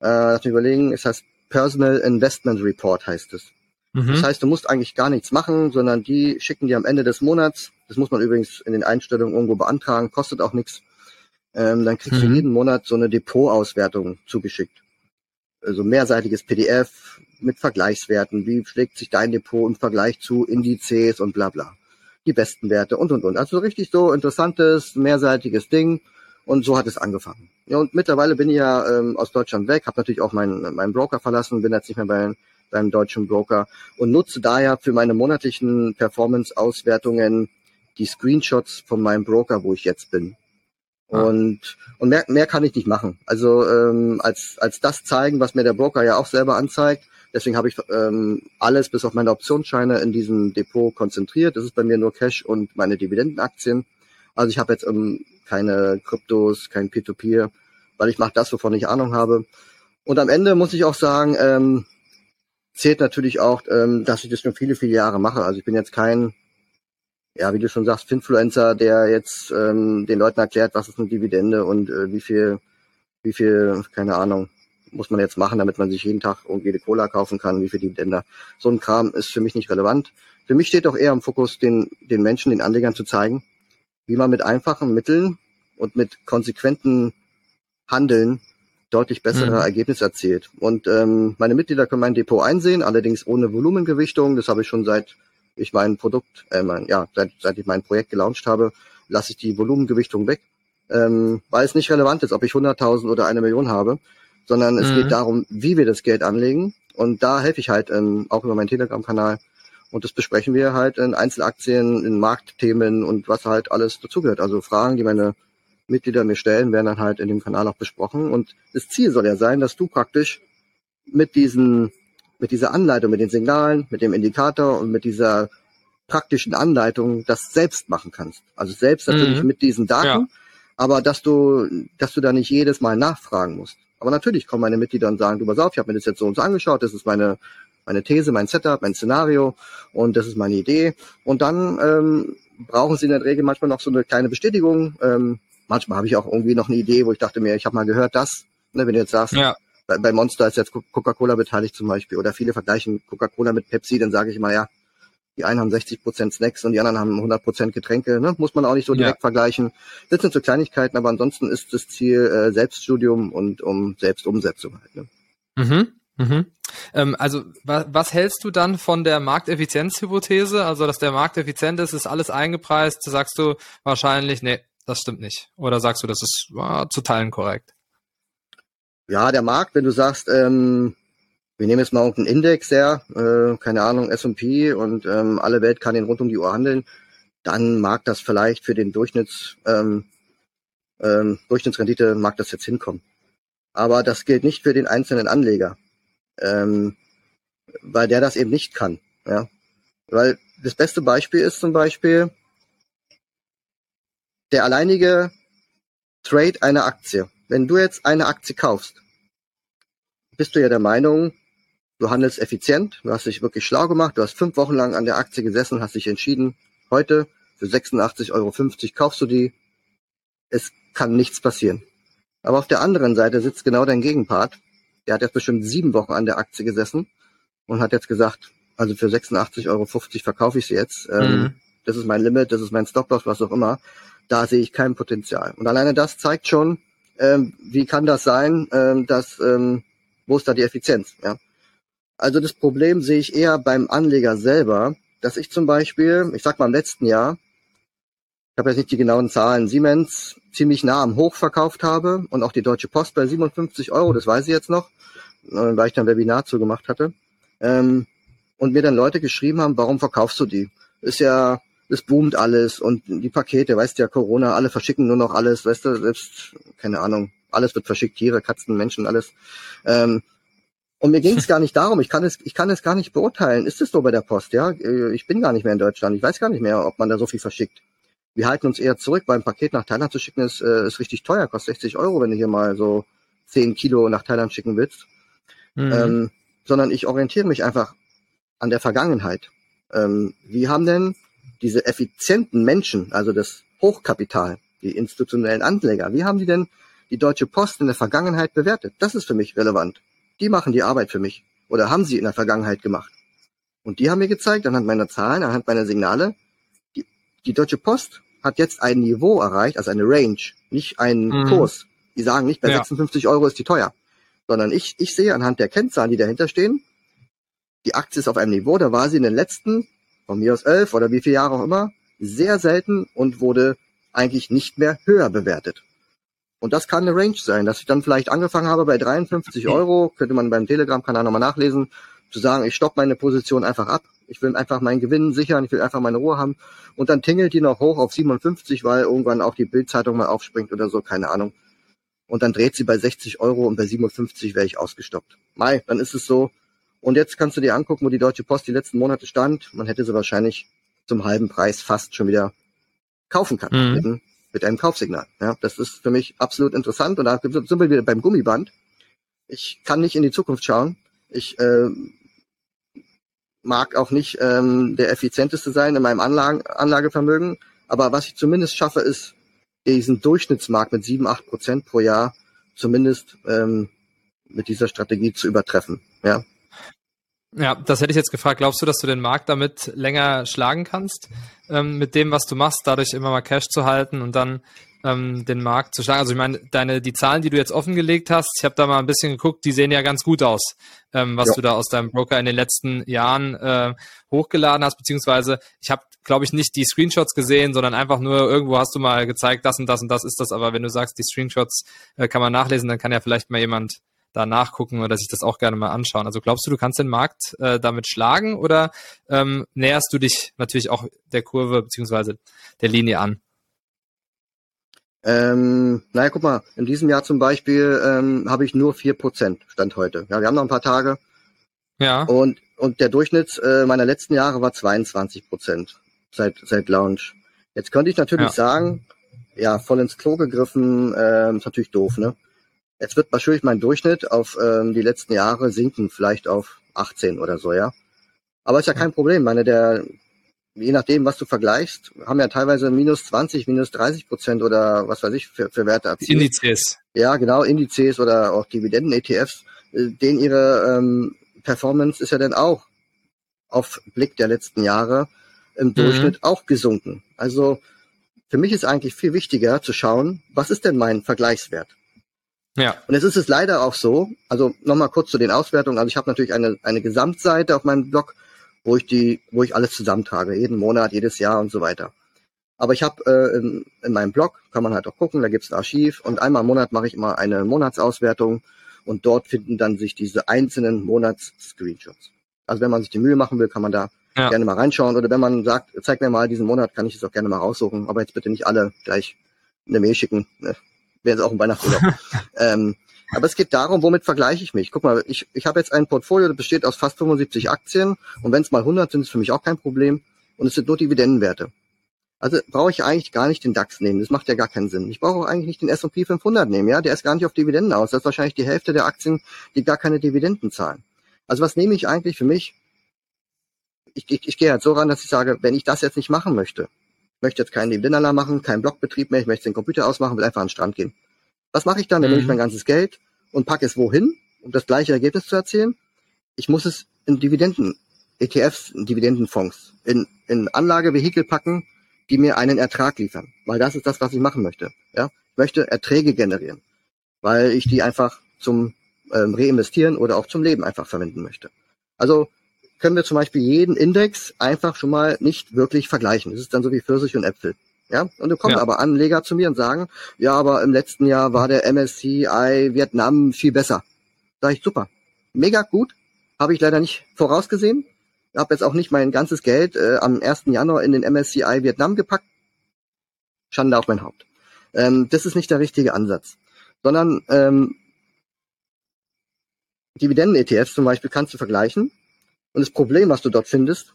äh, lass mich überlegen, es heißt Personal Investment Report heißt es. Mhm. Das heißt, du musst eigentlich gar nichts machen, sondern die schicken dir am Ende des Monats, das muss man übrigens in den Einstellungen irgendwo beantragen, kostet auch nichts, ähm, dann kriegst mhm. du jeden Monat so eine Depotauswertung zugeschickt. Also mehrseitiges PDF mit Vergleichswerten. Wie schlägt sich dein Depot im Vergleich zu Indizes und bla bla. Die besten Werte und und und. Also richtig so interessantes, mehrseitiges Ding. Und so hat es angefangen. Ja, und mittlerweile bin ich ja ähm, aus Deutschland weg, habe natürlich auch meinen, meinen Broker verlassen, bin jetzt nicht mehr bei, beim deutschen Broker und nutze daher für meine monatlichen Performance-Auswertungen die Screenshots von meinem Broker, wo ich jetzt bin. Und, und mehr, mehr kann ich nicht machen. Also ähm, als, als das zeigen, was mir der Broker ja auch selber anzeigt. Deswegen habe ich ähm, alles bis auf meine Optionsscheine in diesem Depot konzentriert. Das ist bei mir nur Cash und meine Dividendenaktien. Also ich habe jetzt ähm, keine Kryptos, kein Peer-to-Peer, weil ich mache das, wovon ich Ahnung habe. Und am Ende muss ich auch sagen, ähm, zählt natürlich auch, ähm, dass ich das schon viele, viele Jahre mache. Also ich bin jetzt kein ja, wie du schon sagst, Finfluencer, der jetzt ähm, den Leuten erklärt, was ist eine Dividende und äh, wie viel, wie viel, keine Ahnung, muss man jetzt machen, damit man sich jeden Tag irgendwie eine Cola kaufen kann, wie viel Dividende. So ein Kram ist für mich nicht relevant. Für mich steht auch eher im Fokus, den, den Menschen, den Anlegern zu zeigen, wie man mit einfachen Mitteln und mit konsequenten Handeln deutlich bessere mhm. Ergebnisse erzielt. Und ähm, meine Mitglieder können mein Depot einsehen, allerdings ohne Volumengewichtung. Das habe ich schon seit ich mein Produkt, äh, mein, ja, seit, seit ich mein Projekt gelauncht habe, lasse ich die Volumengewichtung weg, ähm, weil es nicht relevant ist, ob ich 100.000 oder eine Million habe, sondern es mhm. geht darum, wie wir das Geld anlegen. Und da helfe ich halt ähm, auch über meinen Telegram-Kanal. Und das besprechen wir halt in Einzelaktien, in Marktthemen und was halt alles dazugehört. Also Fragen, die meine Mitglieder mir stellen, werden dann halt in dem Kanal auch besprochen. Und das Ziel soll ja sein, dass du praktisch mit diesen, mit dieser Anleitung, mit den Signalen, mit dem Indikator und mit dieser praktischen Anleitung das selbst machen kannst. Also selbst natürlich mhm. mit diesen Daten, ja. aber dass du, dass du da nicht jedes Mal nachfragen musst. Aber natürlich kommen meine Mitglieder und sagen, du pass auf, ich habe mir das jetzt so und so angeschaut, das ist meine, meine These, mein Setup, mein Szenario und das ist meine Idee. Und dann ähm, brauchen sie in der Regel manchmal noch so eine kleine Bestätigung. Ähm, manchmal habe ich auch irgendwie noch eine Idee, wo ich dachte mir, ich habe mal gehört, das, ne, wenn du jetzt sagst, ja. Bei, bei Monster ist jetzt Coca-Cola beteiligt zum Beispiel oder viele vergleichen Coca-Cola mit Pepsi, dann sage ich immer, ja, die einen haben 60 Prozent Snacks und die anderen haben 100 Prozent Getränke. Ne? Muss man auch nicht so direkt ja. vergleichen. Das sind so Kleinigkeiten, aber ansonsten ist das Ziel äh, Selbststudium und um Selbstumsetzung halt. Ne?
Mhm. Mhm. Ähm, also wa was hältst du dann von der Markteffizienzhypothese? Also dass der Markt effizient ist, ist alles eingepreist. Sagst du wahrscheinlich, nee, das stimmt nicht. Oder sagst du, das ist äh, zu teilen korrekt?
Ja, der Markt, wenn du sagst, ähm, wir nehmen jetzt mal irgendeinen Index, ja, äh, keine Ahnung, S&P und ähm, alle Welt kann den rund um die Uhr handeln, dann mag das vielleicht für den Durchschnitts, ähm, ähm, Durchschnittsrendite mag das jetzt hinkommen. Aber das gilt nicht für den einzelnen Anleger, ähm, weil der das eben nicht kann. Ja? Weil das beste Beispiel ist zum Beispiel der alleinige Trade einer Aktie. Wenn du jetzt eine Aktie kaufst, bist du ja der Meinung, Du handelst effizient, du hast dich wirklich schlau gemacht, du hast fünf Wochen lang an der Aktie gesessen, hast dich entschieden, heute für 86,50 Euro kaufst du die. Es kann nichts passieren. Aber auf der anderen Seite sitzt genau dein Gegenpart. Der hat jetzt bestimmt sieben Wochen an der Aktie gesessen und hat jetzt gesagt, also für 86,50 Euro verkaufe ich sie jetzt. Ähm, mhm. Das ist mein Limit, das ist mein Stoploss, was auch immer. Da sehe ich kein Potenzial. Und alleine das zeigt schon, ähm, wie kann das sein, ähm, dass, ähm, wo ist da die Effizienz? Ja? Also das Problem sehe ich eher beim Anleger selber, dass ich zum Beispiel, ich sag mal im letzten Jahr, ich habe jetzt nicht die genauen Zahlen, Siemens ziemlich nah am Hoch verkauft habe und auch die Deutsche Post bei 57 Euro, das weiß ich jetzt noch, äh, weil ich dann ein Webinar zugemacht hatte. Ähm, und mir dann Leute geschrieben haben, warum verkaufst du die? Ist ja, es boomt alles und die Pakete, weißt du ja, Corona, alle verschicken nur noch alles, weißt du, selbst, keine Ahnung, alles wird verschickt, Tiere, Katzen, Menschen, alles. Ähm, und mir ging es <laughs> gar nicht darum, ich kann es, ich kann es gar nicht beurteilen. Ist es so bei der Post, ja? Äh, ich bin gar nicht mehr in Deutschland. Ich weiß gar nicht mehr, ob man da so viel verschickt. Wir halten uns eher zurück, ein Paket nach Thailand zu schicken ist, äh, ist richtig teuer, kostet 60 Euro, wenn du hier mal so 10 Kilo nach Thailand schicken willst. Mhm. Ähm, sondern ich orientiere mich einfach an der Vergangenheit. Ähm, wie haben denn diese effizienten Menschen, also das Hochkapital, die institutionellen Anleger, wie haben die denn die Deutsche Post in der Vergangenheit bewertet? Das ist für mich relevant. Die machen die Arbeit für mich. Oder haben sie in der Vergangenheit gemacht. Und die haben mir gezeigt, anhand meiner Zahlen, anhand meiner Signale, die, die Deutsche Post hat jetzt ein Niveau erreicht, also eine Range, nicht einen mhm. Kurs. Die sagen nicht, bei ja. 56 Euro ist die teuer. Sondern ich, ich sehe anhand der Kennzahlen, die dahinter stehen, die Aktie ist auf einem Niveau, da war sie in den letzten, von mir aus elf oder wie viele Jahre auch immer, sehr selten und wurde eigentlich nicht mehr höher bewertet. Und das kann eine Range sein, dass ich dann vielleicht angefangen habe bei 53 Euro, könnte man beim Telegram-Kanal nochmal nachlesen, zu sagen, ich stoppe meine Position einfach ab. Ich will einfach meinen Gewinn sichern, ich will einfach meine Ruhe haben. Und dann tingelt die noch hoch auf 57, weil irgendwann auch die Bildzeitung mal aufspringt oder so, keine Ahnung. Und dann dreht sie bei 60 Euro und bei 57 wäre ich ausgestoppt. Mai, dann ist es so. Und jetzt kannst du dir angucken, wo die Deutsche Post die letzten Monate stand. Man hätte sie wahrscheinlich zum halben Preis fast schon wieder kaufen können. Mhm mit einem Kaufsignal. Ja, das ist für mich absolut interessant und da sind wir wieder beim Gummiband. Ich kann nicht in die Zukunft schauen. Ich äh, mag auch nicht ähm, der effizienteste sein in meinem Anlagen, Anlagevermögen, aber was ich zumindest schaffe, ist diesen Durchschnittsmarkt mit 7, 8 Prozent pro Jahr zumindest ähm, mit dieser Strategie zu übertreffen. Ja.
Ja, das hätte ich jetzt gefragt. Glaubst du, dass du den Markt damit länger schlagen kannst, ähm, mit dem, was du machst, dadurch immer mal Cash zu halten und dann ähm, den Markt zu schlagen? Also ich meine, deine die Zahlen, die du jetzt offengelegt hast, ich habe da mal ein bisschen geguckt, die sehen ja ganz gut aus, ähm, was ja. du da aus deinem Broker in den letzten Jahren äh, hochgeladen hast, beziehungsweise ich habe, glaube ich, nicht die Screenshots gesehen, sondern einfach nur irgendwo hast du mal gezeigt, das und das und das ist das. Aber wenn du sagst, die Screenshots äh, kann man nachlesen, dann kann ja vielleicht mal jemand da nachgucken oder sich das auch gerne mal anschauen. Also glaubst du, du kannst den Markt äh, damit schlagen oder ähm, näherst du dich natürlich auch der Kurve beziehungsweise der Linie an?
Ähm, naja, guck mal, in diesem Jahr zum Beispiel ähm, habe ich nur vier Prozent Stand heute. Ja, wir haben noch ein paar Tage. Ja. Und, und der Durchschnitt äh, meiner letzten Jahre war 22 Prozent seit, seit Launch. Jetzt könnte ich natürlich ja. sagen, ja, voll ins Klo gegriffen, äh, ist natürlich doof, ne? Jetzt wird wahrscheinlich mein Durchschnitt auf ähm, die letzten Jahre sinken, vielleicht auf 18 oder so, ja. Aber ist ja kein Problem. Meine, der, je nachdem, was du vergleichst, haben ja teilweise minus 20, minus 30 Prozent oder was weiß ich für, für Werte
erzielt. Indizes.
Ja, genau, Indizes oder auch Dividenden-ETFs, äh, denen ihre ähm, Performance ist ja dann auch auf Blick der letzten Jahre im mhm. Durchschnitt mhm. auch gesunken. Also für mich ist eigentlich viel wichtiger zu schauen, was ist denn mein Vergleichswert? Ja. Und jetzt ist es leider auch so, also nochmal kurz zu den Auswertungen. Also ich habe natürlich eine, eine Gesamtseite auf meinem Blog, wo ich die, wo ich alles zusammentrage, jeden Monat, jedes Jahr und so weiter. Aber ich habe äh, in, in meinem Blog, kann man halt auch gucken, da gibt's ein Archiv und einmal im Monat mache ich immer eine Monatsauswertung und dort finden dann sich diese einzelnen Monats-Screenshots. Also wenn man sich die Mühe machen will, kann man da ja. gerne mal reinschauen. Oder wenn man sagt, zeig mir mal diesen Monat, kann ich es auch gerne mal raussuchen. Aber jetzt bitte nicht alle gleich eine Mail schicken. Ne? Wäre es auch ein Weihnachtsurlaub. <laughs> ähm, aber es geht darum, womit vergleiche ich mich? Guck mal, ich, ich habe jetzt ein Portfolio, das besteht aus fast 75 Aktien und wenn es mal 100 sind, ist für mich auch kein Problem und es sind nur Dividendenwerte. Also brauche ich eigentlich gar nicht den DAX nehmen, das macht ja gar keinen Sinn. Ich brauche auch eigentlich nicht den S&P 500 nehmen, ja, der ist gar nicht auf Dividenden aus. Das ist wahrscheinlich die Hälfte der Aktien, die gar keine Dividenden zahlen. Also was nehme ich eigentlich für mich? Ich, ich, ich gehe halt so ran, dass ich sage, wenn ich das jetzt nicht machen möchte, möchte jetzt keinen Dividendenalarm machen, keinen Blogbetrieb mehr, ich möchte den Computer ausmachen, will einfach an den Strand gehen. Was mache ich dann? Dann mhm. nehme ich mein ganzes Geld und packe es wohin, um das gleiche Ergebnis zu erzielen. Ich muss es in Dividenden, ETFs, in Dividendenfonds, in, in Anlagevehikel packen, die mir einen Ertrag liefern. Weil das ist das, was ich machen möchte. Ja? Ich möchte Erträge generieren, weil ich die einfach zum ähm, Reinvestieren oder auch zum Leben einfach verwenden möchte. Also können wir zum Beispiel jeden Index einfach schon mal nicht wirklich vergleichen. Das ist dann so wie Pfirsich und Äpfel. Ja, und dann kommen ja. aber Anleger zu mir und sagen, ja, aber im letzten Jahr war der MSCI Vietnam viel besser. Sag ich, super. Mega gut. Habe ich leider nicht vorausgesehen. Habe jetzt auch nicht mein ganzes Geld äh, am 1. Januar in den MSCI Vietnam gepackt. Schande auf mein Haupt. Ähm, das ist nicht der richtige Ansatz. Sondern ähm, Dividenden-ETFs zum Beispiel kannst du vergleichen und das Problem, was du dort findest,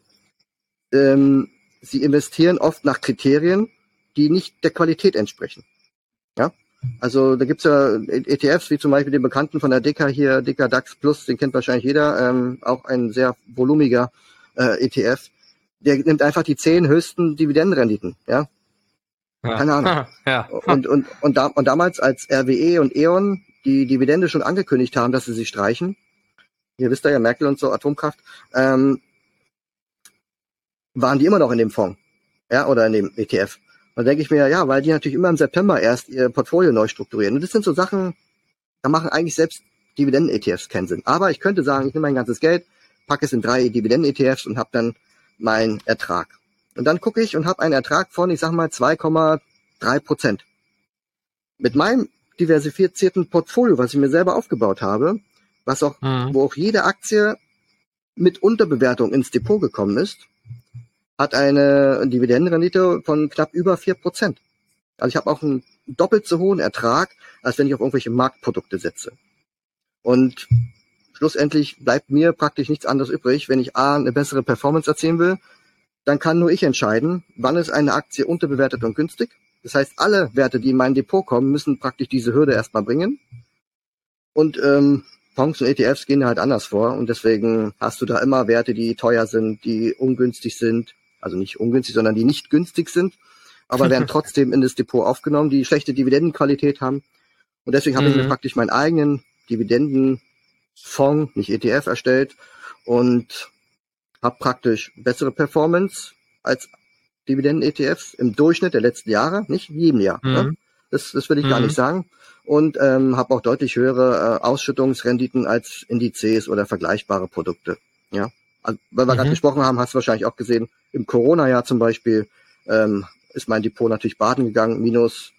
ähm, sie investieren oft nach Kriterien, die nicht der Qualität entsprechen. Ja, also da gibt's ja ETFs, wie zum Beispiel den bekannten von der Deka hier, Deka DAX Plus, den kennt wahrscheinlich jeder, ähm, auch ein sehr volumiger äh, ETF. Der nimmt einfach die zehn höchsten Dividendenrenditen, ja. ja. Keine Ahnung. <laughs> Ja. Und, und, und, da, und damals, als RWE und E.ON die Dividende schon angekündigt haben, dass sie sie streichen, ihr wisst ja, Merkel und so, Atomkraft, ähm, waren die immer noch in dem Fonds, ja, oder in dem ETF. Und denke ich mir, ja, weil die natürlich immer im September erst ihr Portfolio neu strukturieren. Und das sind so Sachen, da machen eigentlich selbst Dividenden-ETFs keinen Sinn. Aber ich könnte sagen, ich nehme mein ganzes Geld, packe es in drei Dividenden-ETFs und habe dann meinen Ertrag. Und dann gucke ich und habe einen Ertrag von, ich sag mal, 2,3 Prozent. Mit meinem diversifizierten Portfolio, was ich mir selber aufgebaut habe, was auch, mhm. wo auch jede Aktie mit Unterbewertung ins Depot gekommen ist, hat eine Dividendenrendite von knapp über vier Prozent. Also ich habe auch einen doppelt so hohen Ertrag, als wenn ich auf irgendwelche Marktprodukte setze. Und schlussendlich bleibt mir praktisch nichts anderes übrig, wenn ich A, eine bessere Performance erzielen will, dann kann nur ich entscheiden, wann ist eine Aktie unterbewertet und günstig. Das heißt, alle Werte, die in mein Depot kommen, müssen praktisch diese Hürde erstmal bringen. Und ähm, Fonds und ETFs gehen halt anders vor und deswegen hast du da immer Werte, die teuer sind, die ungünstig sind, also nicht ungünstig, sondern die nicht günstig sind, aber werden <laughs> trotzdem in das Depot aufgenommen, die schlechte Dividendenqualität haben. Und deswegen habe mhm. ich mir mhm. praktisch meinen eigenen Dividendenfonds, nicht ETF, erstellt und habe praktisch bessere Performance als Dividenden-ETFs im Durchschnitt der letzten Jahre, nicht in jedem Jahr. Ne? Mhm. Ne? Das, das will ich mhm. gar nicht sagen. Und ähm, habe auch deutlich höhere äh, Ausschüttungsrenditen als Indizes oder vergleichbare Produkte. Ja, also, weil wir mhm. gerade gesprochen haben, hast du wahrscheinlich auch gesehen, im Corona-Jahr zum Beispiel ähm, ist mein Depot natürlich baden gegangen, minus,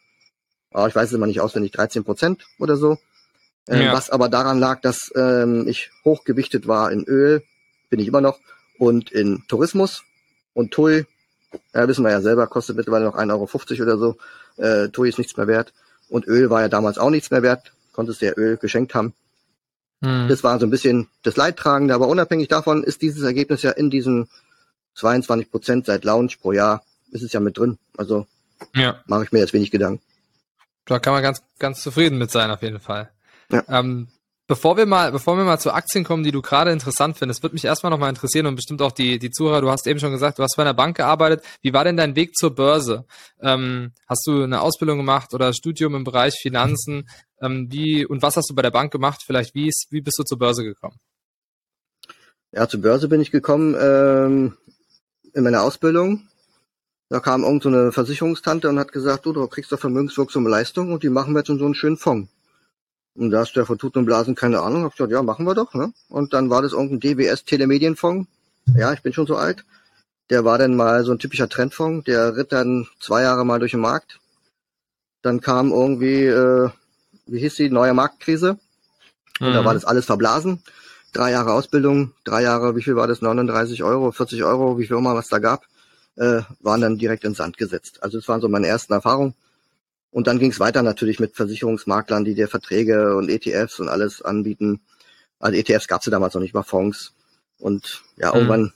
oh, ich weiß es immer nicht auswendig, 13 Prozent oder so. Ähm, ja. Was aber daran lag, dass ähm, ich hochgewichtet war in Öl, bin ich immer noch, und in Tourismus und TUI, ja, wissen wir ja selber, kostet mittlerweile noch 1,50 Euro oder so. Äh, TUI ist nichts mehr wert. Und Öl war ja damals auch nichts mehr wert. Konntest du ja Öl geschenkt haben. Hm. Das war so ein bisschen das Leidtragende. Aber unabhängig davon ist dieses Ergebnis ja in diesen 22 Prozent seit Launch pro Jahr, ist es ja mit drin. Also ja. mache ich mir jetzt wenig Gedanken.
Da kann man ganz, ganz zufrieden mit sein, auf jeden Fall. Ja. Ähm, Bevor wir mal, bevor wir mal zu Aktien kommen, die du gerade interessant findest, würde mich erstmal nochmal interessieren und bestimmt auch die, die Zuhörer, du hast eben schon gesagt, du hast bei einer Bank gearbeitet. Wie war denn dein Weg zur Börse? Ähm, hast du eine Ausbildung gemacht oder Studium im Bereich Finanzen? Ähm, wie, und was hast du bei der Bank gemacht? Vielleicht, wie, ist, wie bist du zur Börse gekommen?
Ja, zur Börse bin ich gekommen ähm, in meiner Ausbildung. Da kam irgend so eine Versicherungstante und hat gesagt, du, du kriegst doch vermögenswirksame Leistung und die machen wir jetzt in so einen schönen Fonds. Und da hast du ja von Tuten und Blasen keine Ahnung. Hab gesagt, ja, machen wir doch. Ne? Und dann war das irgendein DWS Telemedienfonds. Ja, ich bin schon so alt. Der war dann mal so ein typischer Trendfonds. Der ritt dann zwei Jahre mal durch den Markt. Dann kam irgendwie, äh, wie hieß die, neue Marktkrise. Und mhm. da war das alles verblasen. Drei Jahre Ausbildung, drei Jahre, wie viel war das? 39 Euro, 40 Euro, wie viel immer was da gab, äh, waren dann direkt ins Sand gesetzt. Also das waren so meine ersten Erfahrungen. Und dann ging es weiter natürlich mit Versicherungsmaklern, die dir Verträge und ETFs und alles anbieten. Also ETFs gab es ja damals noch nicht mal Fonds. Und ja, mhm. irgendwann,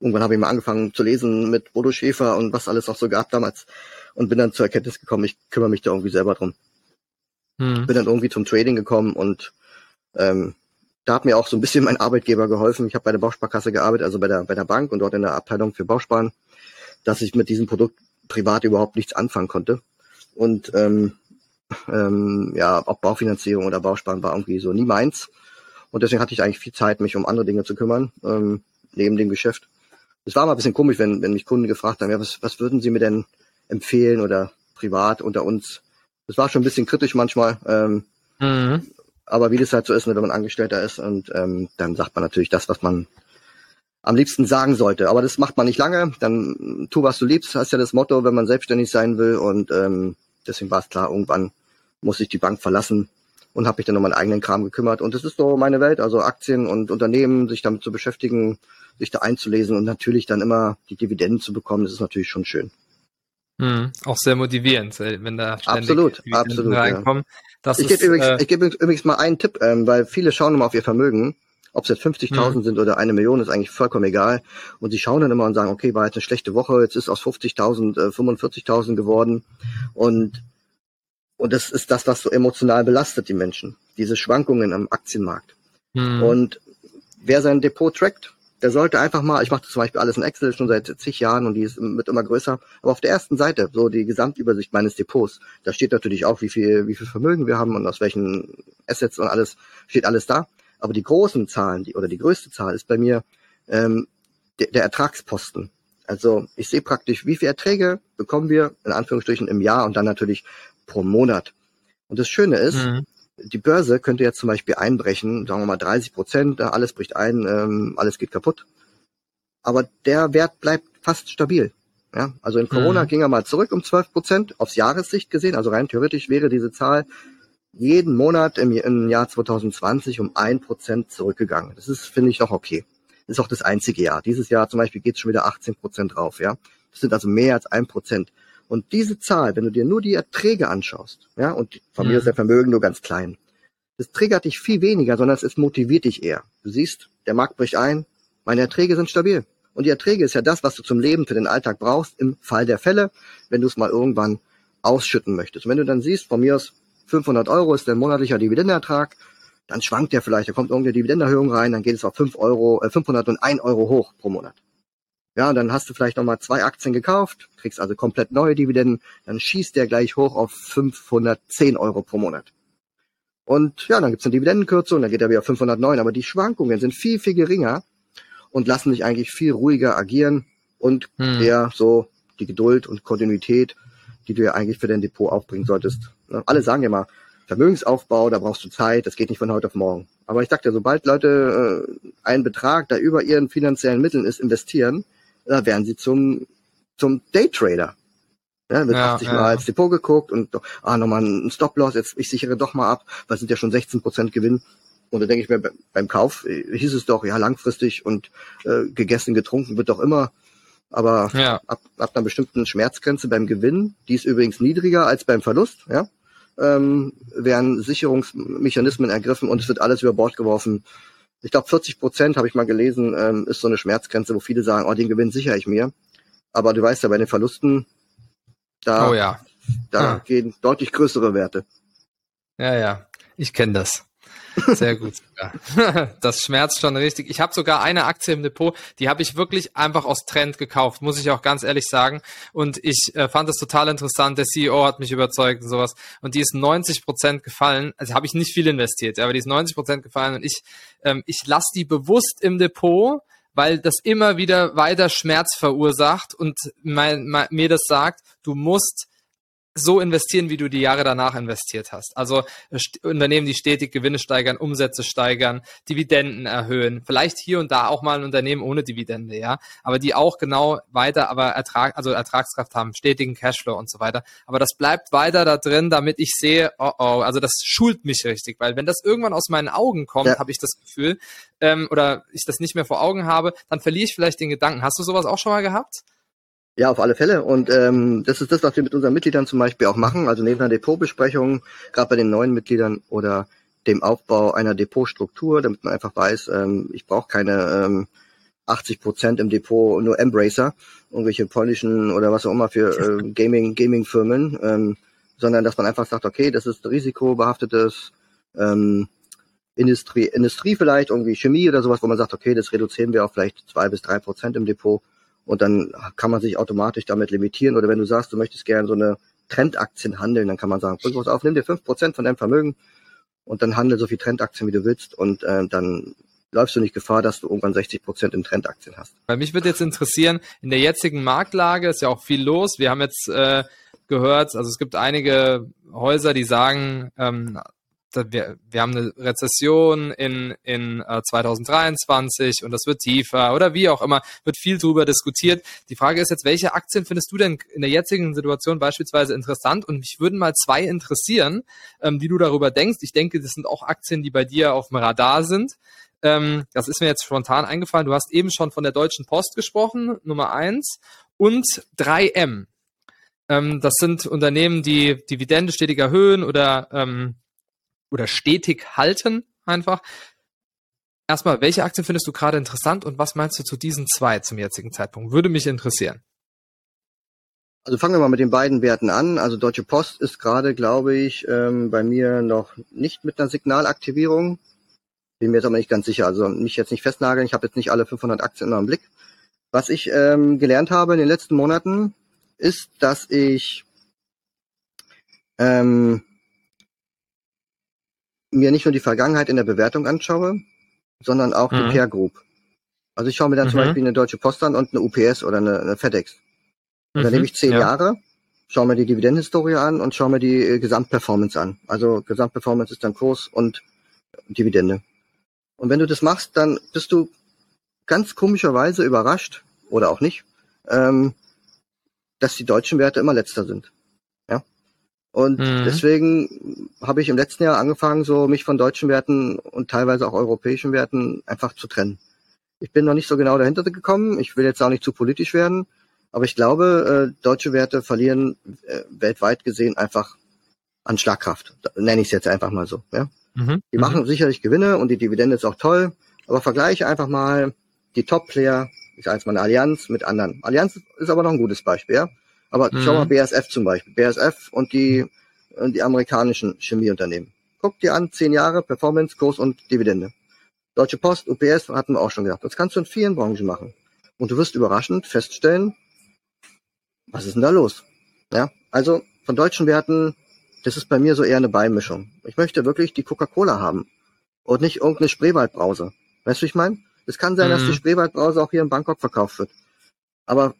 irgendwann habe ich mal angefangen zu lesen mit Bodo Schäfer und was alles noch so gab damals und bin dann zur Erkenntnis gekommen, ich kümmere mich da irgendwie selber drum. Mhm. Bin dann irgendwie zum Trading gekommen und ähm, da hat mir auch so ein bisschen mein Arbeitgeber geholfen. Ich habe bei der Bausparkasse gearbeitet, also bei der, bei der Bank und dort in der Abteilung für Bausparen, dass ich mit diesem Produkt privat überhaupt nichts anfangen konnte. Und ähm, ähm, ja, auch Baufinanzierung oder Bausparen war irgendwie so nie meins. Und deswegen hatte ich eigentlich viel Zeit, mich um andere Dinge zu kümmern, ähm, neben dem Geschäft. Es war mal ein bisschen komisch, wenn, wenn mich Kunden gefragt haben, ja, was, was würden Sie mir denn empfehlen oder privat unter uns? Das war schon ein bisschen kritisch manchmal. Ähm, mhm. Aber wie das halt so ist, ne, wenn man Angestellter ist und ähm, dann sagt man natürlich das, was man am liebsten sagen sollte. Aber das macht man nicht lange. Dann tu, was du liebst, hast ja das Motto, wenn man selbstständig sein will. Und ähm, deswegen war es klar, irgendwann muss ich die Bank verlassen und habe mich dann um meinen eigenen Kram gekümmert. Und das ist so meine Welt, also Aktien und Unternehmen, sich damit zu beschäftigen, sich da einzulesen und natürlich dann immer die Dividenden zu bekommen, das ist natürlich schon schön.
Mhm, auch sehr motivierend, wenn da
ständig absolut, absolut, reinkommen. Ja. ich gebe übrigens, äh, geb übrigens mal einen Tipp, ähm, weil viele schauen immer auf ihr Vermögen ob es jetzt 50.000 mhm. sind oder eine Million, ist eigentlich vollkommen egal. Und sie schauen dann immer und sagen, okay, war jetzt eine schlechte Woche, jetzt ist aus 50.000 äh, 45.000 geworden. Und, und das ist das, was so emotional belastet die Menschen. Diese Schwankungen am Aktienmarkt. Mhm. Und wer sein Depot trackt, der sollte einfach mal, ich mache das zum Beispiel alles in Excel schon seit zig Jahren und die ist, wird immer größer, aber auf der ersten Seite, so die Gesamtübersicht meines Depots, da steht natürlich auch, wie viel, wie viel Vermögen wir haben und aus welchen Assets und alles, steht alles da. Aber die großen Zahlen, die, oder die größte Zahl ist bei mir ähm, der, der Ertragsposten. Also ich sehe praktisch, wie viel Erträge bekommen wir in Anführungsstrichen im Jahr und dann natürlich pro Monat. Und das Schöne ist, mhm. die Börse könnte jetzt zum Beispiel einbrechen, sagen wir mal 30 Prozent, alles bricht ein, ähm, alles geht kaputt. Aber der Wert bleibt fast stabil. Ja, also in Corona mhm. ging er mal zurück um 12 Prozent aufs Jahressicht gesehen. Also rein theoretisch wäre diese Zahl jeden Monat im, im Jahr 2020 um ein Prozent zurückgegangen. Das ist, finde ich, noch okay. Das ist auch das einzige Jahr. Dieses Jahr zum Beispiel geht es schon wieder 18 Prozent drauf, ja. Das sind also mehr als ein Prozent. Und diese Zahl, wenn du dir nur die Erträge anschaust, ja, und von mir ist der Vermögen nur ganz klein, das triggert dich viel weniger, sondern es motiviert dich eher. Du siehst, der Markt bricht ein, meine Erträge sind stabil. Und die Erträge ist ja das, was du zum Leben für den Alltag brauchst, im Fall der Fälle, wenn du es mal irgendwann ausschütten möchtest. Und wenn du dann siehst, von mir aus 500 Euro ist der monatlicher Dividendenertrag, dann schwankt der vielleicht, da kommt irgendeine Dividendenerhöhung rein, dann geht es auf 5 Euro, äh, 501 Euro hoch pro Monat. Ja, und dann hast du vielleicht nochmal zwei Aktien gekauft, kriegst also komplett neue Dividenden, dann schießt der gleich hoch auf 510 Euro pro Monat. Und ja, dann gibt's eine Dividendenkürzung, dann geht er wieder 509, aber die Schwankungen sind viel, viel geringer und lassen sich eigentlich viel ruhiger agieren und hm. eher so die Geduld und Kontinuität, die du ja eigentlich für dein Depot aufbringen solltest. Ne? Alle sagen ja mal, Vermögensaufbau, da brauchst du Zeit, das geht nicht von heute auf morgen. Aber ich dachte, ja, sobald Leute äh, einen Betrag, der über ihren finanziellen Mitteln ist, investieren, da werden sie zum, zum Daytrader. Ja, mit ja, 80 ja. Mal als Depot geguckt und ah, nochmal ein Stop-Loss, jetzt ich sichere doch mal ab, weil es sind ja schon 16 Prozent Gewinn. Und da denke ich mir, beim Kauf äh, hieß es doch, ja, langfristig und äh, gegessen, getrunken wird doch immer. Aber ja. ab, ab einer bestimmten Schmerzgrenze beim Gewinn, die ist übrigens niedriger als beim Verlust, ja, ähm, werden Sicherungsmechanismen ergriffen und es wird alles über Bord geworfen. Ich glaube, 40 Prozent, habe ich mal gelesen, ähm, ist so eine Schmerzgrenze, wo viele sagen, oh, den Gewinn sichere ich mir. Aber du weißt ja, bei den Verlusten, da,
oh ja.
da ja. gehen deutlich größere Werte.
Ja, ja, ich kenne das. Sehr gut. Ja. <laughs> Das schmerzt schon richtig. Ich habe sogar eine Aktie im Depot, die habe ich wirklich einfach aus Trend gekauft, muss ich auch ganz ehrlich sagen. Und ich äh, fand das total interessant. Der CEO hat mich überzeugt und sowas. Und die ist 90 Prozent gefallen. Also habe ich nicht viel investiert, aber die ist 90 Prozent gefallen. Und ich, ähm, ich lasse die bewusst im Depot, weil das immer wieder weiter Schmerz verursacht und mein, mein, mir das sagt, du musst so investieren, wie du die Jahre danach investiert hast. Also äh, Unternehmen, die stetig Gewinne steigern, Umsätze steigern, Dividenden erhöhen, vielleicht hier und da auch mal ein Unternehmen ohne Dividende, ja, aber die auch genau weiter, aber Ertrag, also Ertragskraft haben, stetigen Cashflow und so weiter. Aber das bleibt weiter da drin, damit ich sehe, oh oh, also das schult mich richtig, weil wenn das irgendwann aus meinen Augen kommt, ja. habe ich das Gefühl, ähm, oder ich das nicht mehr vor Augen habe, dann verliere ich vielleicht den Gedanken. Hast du sowas auch schon mal gehabt?
Ja, auf alle Fälle. Und ähm, das ist das, was wir mit unseren Mitgliedern zum Beispiel auch machen. Also neben einer Depotbesprechung, gerade bei den neuen Mitgliedern oder dem Aufbau einer Depotstruktur, damit man einfach weiß, ähm, ich brauche keine ähm, 80 Prozent im Depot nur Embracer, irgendwelche polnischen oder was auch immer für äh, <laughs> Gaming Gaming Firmen, ähm, sondern dass man einfach sagt, okay, das ist risikobehaftetes ähm, Industrie, Industrie vielleicht, irgendwie Chemie oder sowas, wo man sagt, okay, das reduzieren wir auf vielleicht zwei bis drei Prozent im Depot und dann kann man sich automatisch damit limitieren. Oder wenn du sagst, du möchtest gerne so eine Trendaktien handeln, dann kann man sagen, was auf, nimm dir fünf Prozent von deinem Vermögen und dann handel so viel Trendaktien, wie du willst und äh, dann läufst du nicht Gefahr, dass du irgendwann 60 Prozent in Trendaktien hast.
Bei mich würde jetzt interessieren, in der jetzigen Marktlage ist ja auch viel los. Wir haben jetzt äh, gehört, also es gibt einige Häuser, die sagen, ähm, wir, wir haben eine Rezession in, in äh, 2023 und das wird tiefer oder wie auch immer, wird viel drüber diskutiert. Die Frage ist jetzt, welche Aktien findest du denn in der jetzigen Situation beispielsweise interessant? Und mich würden mal zwei interessieren, ähm, wie du darüber denkst. Ich denke, das sind auch Aktien, die bei dir auf dem Radar sind. Ähm, das ist mir jetzt spontan eingefallen. Du hast eben schon von der Deutschen Post gesprochen, Nummer eins, und 3M. Ähm, das sind Unternehmen, die Dividende stetig erhöhen oder ähm, oder stetig halten einfach. Erstmal, welche Aktien findest du gerade interessant und was meinst du zu diesen zwei zum jetzigen Zeitpunkt? Würde mich interessieren.
Also fangen wir mal mit den beiden Werten an. Also Deutsche Post ist gerade, glaube ich, ähm, bei mir noch nicht mit einer Signalaktivierung. Bin mir jetzt aber nicht ganz sicher. Also mich jetzt nicht festnageln. Ich habe jetzt nicht alle 500 Aktien immer im Blick. Was ich ähm, gelernt habe in den letzten Monaten, ist, dass ich ähm, mir nicht nur die Vergangenheit in der Bewertung anschaue, sondern auch mhm. die Peer Group. Also ich schaue mir dann mhm. zum Beispiel eine Deutsche Post an und eine UPS oder eine, eine FedEx. Und mhm. dann nehme ich zehn ja. Jahre, schaue mir die Dividendenhistorie an und schaue mir die äh, Gesamtperformance an. Also Gesamtperformance ist dann Kurs und Dividende. Und wenn du das machst, dann bist du ganz komischerweise überrascht, oder auch nicht, ähm, dass die deutschen Werte immer letzter sind. Und mhm. deswegen habe ich im letzten Jahr angefangen, so mich von deutschen Werten und teilweise auch europäischen Werten einfach zu trennen. Ich bin noch nicht so genau dahinter gekommen. Ich will jetzt auch nicht zu politisch werden, aber ich glaube, äh, deutsche Werte verlieren äh, weltweit gesehen einfach an Schlagkraft. Nenne ich es jetzt einfach mal so. Ja? Mhm. Die mhm. machen sicherlich Gewinne und die Dividende ist auch toll, aber vergleiche einfach mal die Top-Player, ich sage jetzt mal eine Allianz mit anderen. Allianz ist aber noch ein gutes Beispiel. Ja? Aber mhm. schau mal BASF zum Beispiel. BASF und die, und die amerikanischen Chemieunternehmen. Guck dir an, zehn Jahre Performance, Kurs und Dividende. Deutsche Post, UPS hatten wir auch schon gedacht. Das kannst du in vielen Branchen machen. Und du wirst überraschend feststellen, was ist denn da los? Ja, also von deutschen Werten das ist bei mir so eher eine Beimischung. Ich möchte wirklich die Coca-Cola haben und nicht irgendeine Spreewaldbrause. Weißt du, ich meine? Es kann sein, mhm. dass die Spreewaldbrause auch hier in Bangkok verkauft wird. Aber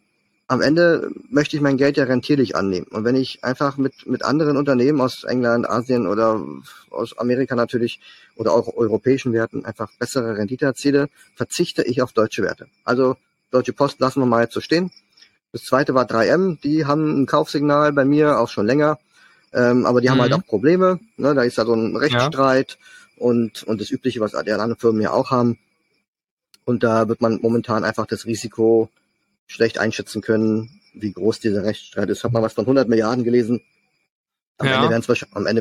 am Ende möchte ich mein Geld ja rentierlich annehmen. Und wenn ich einfach mit, mit anderen Unternehmen aus England, Asien oder aus Amerika natürlich oder auch europäischen Werten einfach bessere Rendite erziele, verzichte ich auf deutsche Werte. Also Deutsche Post lassen wir mal jetzt so stehen. Das zweite war 3M, die haben ein Kaufsignal bei mir auch schon länger, ähm, aber die mhm. haben halt mhm. auch Probleme. Ne? Da ist ja so ein Rechtsstreit ja. und, und das Übliche, was die anderen Firmen ja auch haben. Und da wird man momentan einfach das Risiko schlecht einschätzen können, wie groß dieser Rechtsstreit ist. Hat man was von 100 Milliarden gelesen. Am ja. Ende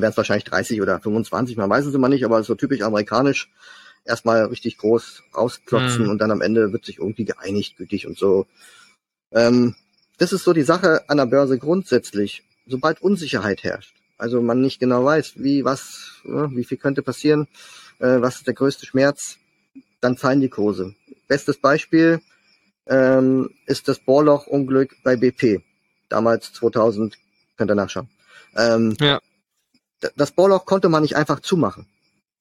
wären es wahrscheinlich 30 oder 25, man weiß es immer nicht, aber so typisch amerikanisch. Erstmal richtig groß rausklotzen mhm. und dann am Ende wird sich irgendwie geeinigt, gütig und so. Ähm, das ist so die Sache an der Börse grundsätzlich. Sobald Unsicherheit herrscht, also man nicht genau weiß, wie, was, ne, wie viel könnte passieren, äh, was ist der größte Schmerz, dann fallen die Kurse. Bestes Beispiel ähm, ist das Bohrloch-Unglück bei BP. Damals 2000, könnt ihr nachschauen. Ähm, ja. Das Bohrloch konnte man nicht einfach zumachen.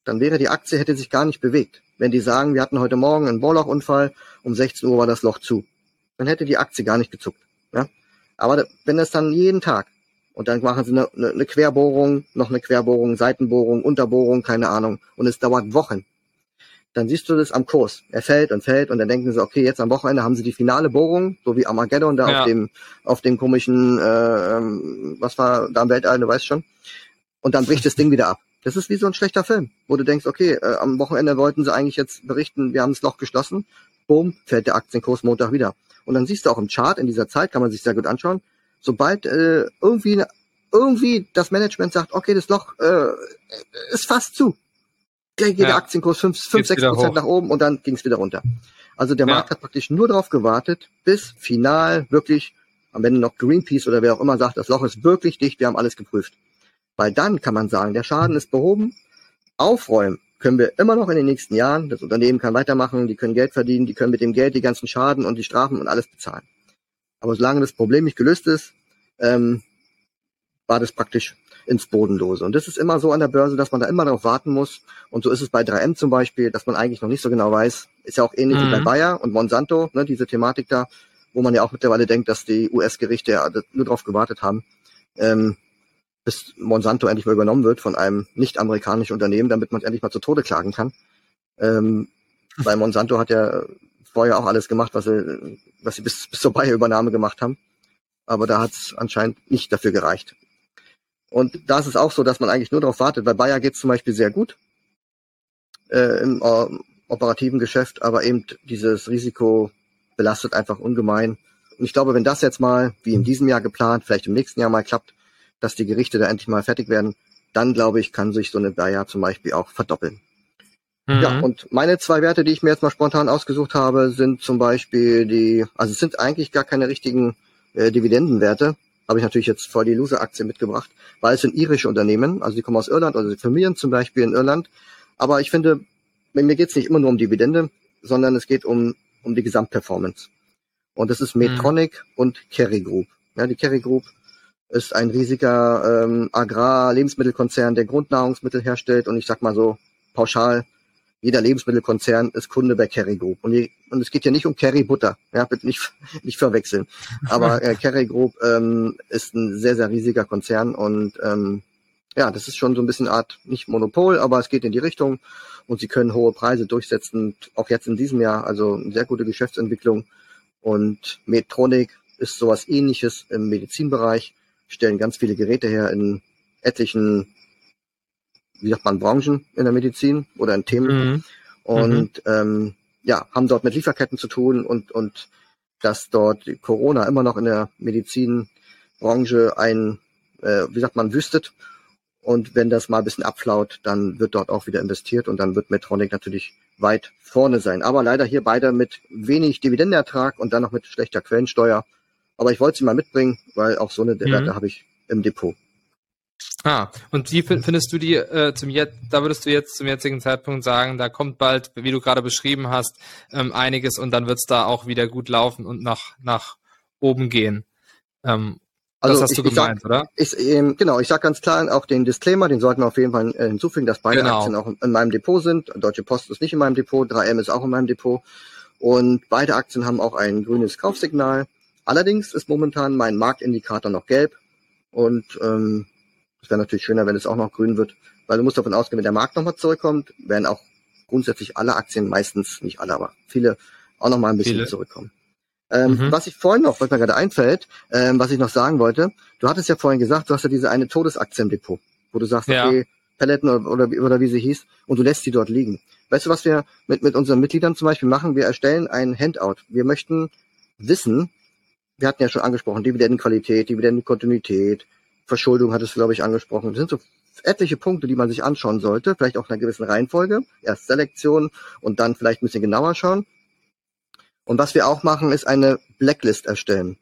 Dann wäre die Aktie, hätte sich gar nicht bewegt. Wenn die sagen, wir hatten heute Morgen einen Bohrlochunfall, um 16 Uhr war das Loch zu. Dann hätte die Aktie gar nicht gezuckt. Ja? Aber wenn das dann jeden Tag und dann machen sie eine, eine Querbohrung, noch eine Querbohrung, Seitenbohrung, Unterbohrung, keine Ahnung, und es dauert Wochen, dann siehst du das am Kurs. Er fällt und fällt und dann denken sie, okay, jetzt am Wochenende haben sie die finale Bohrung, so wie Armageddon da ja. auf dem auf dem komischen, äh, ähm, was war da im Weltall, du weißt schon. Und dann bricht das Ding wieder ab. Das ist wie so ein schlechter Film, wo du denkst, okay, äh, am Wochenende wollten sie eigentlich jetzt berichten, wir haben das Loch geschlossen. Boom, fällt der Aktienkurs Montag wieder. Und dann siehst du auch im Chart in dieser Zeit, kann man sich sehr gut anschauen, sobald äh, irgendwie irgendwie das Management sagt, okay, das Loch äh, ist fast zu, gleich geht ja. der Aktienkurs 5, 5 6 Prozent nach oben und dann ging es wieder runter. Also der ja. Markt hat praktisch nur darauf gewartet, bis final wirklich, am Ende noch Greenpeace oder wer auch immer sagt, das Loch ist wirklich dicht, wir haben alles geprüft. Weil dann kann man sagen, der Schaden ist behoben, aufräumen können wir immer noch in den nächsten Jahren. Das Unternehmen kann weitermachen, die können Geld verdienen, die können mit dem Geld die ganzen Schaden und die Strafen und alles bezahlen. Aber solange das Problem nicht gelöst ist, ähm, war das praktisch ins Bodenlose. Und das ist immer so an der Börse, dass man da immer darauf warten muss. Und so ist es bei 3M zum Beispiel, dass man eigentlich noch nicht so genau weiß. Ist ja auch ähnlich mhm. wie bei mhm. Bayer und Monsanto, ne, diese Thematik da, wo man ja auch mittlerweile denkt, dass die US-Gerichte ja nur darauf gewartet haben, ähm, bis Monsanto endlich mal übernommen wird von einem nicht-amerikanischen Unternehmen, damit man es endlich mal zu Tode klagen kann. Ähm, <laughs> weil Monsanto hat ja vorher auch alles gemacht, was sie, was sie bis, bis zur Bayer-Übernahme gemacht haben. Aber da hat es anscheinend nicht dafür gereicht. Und da ist es auch so, dass man eigentlich nur darauf wartet. Bei Bayer geht es zum Beispiel sehr gut äh, im äh, operativen Geschäft, aber eben dieses Risiko belastet einfach ungemein. Und ich glaube, wenn das jetzt mal, wie in diesem Jahr geplant, vielleicht im nächsten Jahr mal klappt, dass die Gerichte da endlich mal fertig werden, dann glaube ich, kann sich so eine Bayer zum Beispiel auch verdoppeln. Mhm. Ja, und meine zwei Werte, die ich mir jetzt mal spontan ausgesucht habe, sind zum Beispiel die, also es sind eigentlich gar keine richtigen äh, Dividendenwerte, habe ich natürlich jetzt voll die Loser-Aktie mitgebracht, weil es sind irische Unternehmen, also die kommen aus Irland, also die Familien zum Beispiel in Irland. Aber ich finde, mir geht es nicht immer nur um Dividende, sondern es geht um, um die Gesamtperformance. Und das ist. Medtronic mhm. und Kerry Group. Ja, die Kerry Group ist ein riesiger ähm, Agrar-Lebensmittelkonzern, der Grundnahrungsmittel herstellt und ich sag mal so pauschal jeder Lebensmittelkonzern ist Kunde bei Kerry Group. Und, die, und es geht ja nicht um Kerry Butter, ja, bitte nicht, <laughs> nicht verwechseln. Aber äh, Kerry Group ähm, ist ein sehr, sehr riesiger Konzern und ähm, ja, das ist schon so ein bisschen Art, nicht Monopol, aber es geht in die Richtung und sie können hohe Preise durchsetzen, auch jetzt in diesem Jahr, also eine sehr gute Geschäftsentwicklung. Und Medtronic ist sowas ähnliches im Medizinbereich, stellen ganz viele Geräte her in etlichen wie sagt man, Branchen in der Medizin oder in Themen. Mhm. Und mhm. Ähm, ja, haben dort mit Lieferketten zu tun und, und dass dort Corona immer noch in der Medizinbranche ein, äh, wie sagt man, wüstet. Und wenn das mal ein bisschen abflaut, dann wird dort auch wieder investiert und dann wird Medtronic natürlich weit vorne sein. Aber leider hier beide mit wenig Dividendenertrag und dann noch mit schlechter Quellensteuer. Aber ich wollte sie mal mitbringen, weil auch so eine mhm. Werte habe ich im Depot.
Ah, und wie findest du die äh, zum jetzt, da würdest du jetzt zum jetzigen Zeitpunkt sagen, da kommt bald, wie du gerade beschrieben hast, ähm, einiges und dann wird es da auch wieder gut laufen und nach, nach oben gehen. Ähm, Also das hast ich, du gemeint,
sag,
oder?
Ich, ähm, genau, ich sage ganz klar auch den Disclaimer, den sollten wir auf jeden Fall äh, hinzufügen, dass beide genau. Aktien auch in meinem Depot sind. Deutsche Post ist nicht in meinem Depot, 3M ist auch in meinem Depot. Und beide Aktien haben auch ein grünes Kaufsignal. Allerdings ist momentan mein Marktindikator noch gelb. Und ähm, es wäre natürlich schöner, wenn es auch noch grün wird, weil du musst davon ausgehen, wenn der Markt nochmal zurückkommt, werden auch grundsätzlich alle Aktien, meistens nicht alle, aber viele auch nochmal ein bisschen viele. zurückkommen. Ähm, mhm. Was ich vorhin noch, was mir gerade einfällt, ähm, was ich noch sagen wollte, du hattest ja vorhin gesagt, du hast ja diese eine Todesaktie im Depot, wo du sagst, ja. okay, Paletten oder, oder, oder wie sie hieß, und du lässt sie dort liegen. Weißt du, was wir mit, mit unseren Mitgliedern zum Beispiel machen? Wir erstellen ein Handout. Wir möchten wissen, wir hatten ja schon angesprochen, Dividendenqualität, Dividendenkontinuität, Verschuldung hattest du, glaube ich, angesprochen. Das sind so etliche Punkte, die man sich anschauen sollte, vielleicht auch in einer gewissen Reihenfolge. Erst Selektion und dann vielleicht ein bisschen genauer schauen. Und was wir auch machen, ist eine Blacklist erstellen.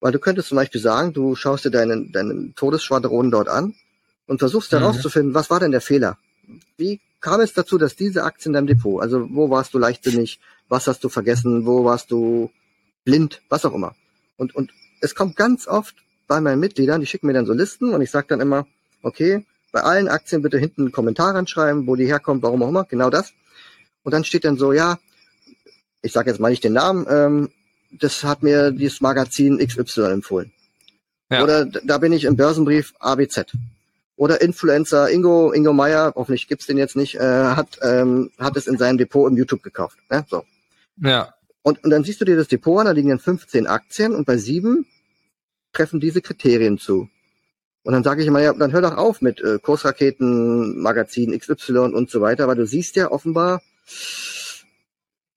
Weil du könntest zum Beispiel sagen, du schaust dir deinen, deinen Todesschwadron dort an und versuchst mhm. herauszufinden, was war denn der Fehler? Wie kam es dazu, dass diese Aktie in deinem Depot, also wo warst du leichtsinnig, was hast du vergessen, wo warst du blind, was auch immer. Und, und es kommt ganz oft bei meinen Mitgliedern, die schicken mir dann so Listen und ich sage dann immer, okay, bei allen Aktien bitte hinten einen Kommentar reinschreiben, wo die herkommt, warum auch immer, genau das. Und dann steht dann so, ja, ich sage jetzt mal nicht den Namen, ähm, das hat mir dieses Magazin XY empfohlen. Ja. Oder da bin ich im Börsenbrief ABZ. Oder Influencer Ingo, Ingo Meyer, hoffentlich gibt's den jetzt nicht, äh, hat, ähm, hat es in seinem Depot im YouTube gekauft. Ne? So.
Ja.
Und, und dann siehst du dir das Depot an, da liegen dann 15 Aktien und bei sieben treffen diese Kriterien zu. Und dann sage ich immer, ja, dann hör doch auf mit äh, Kursraketen, Magazin XY und so weiter, weil du siehst ja offenbar,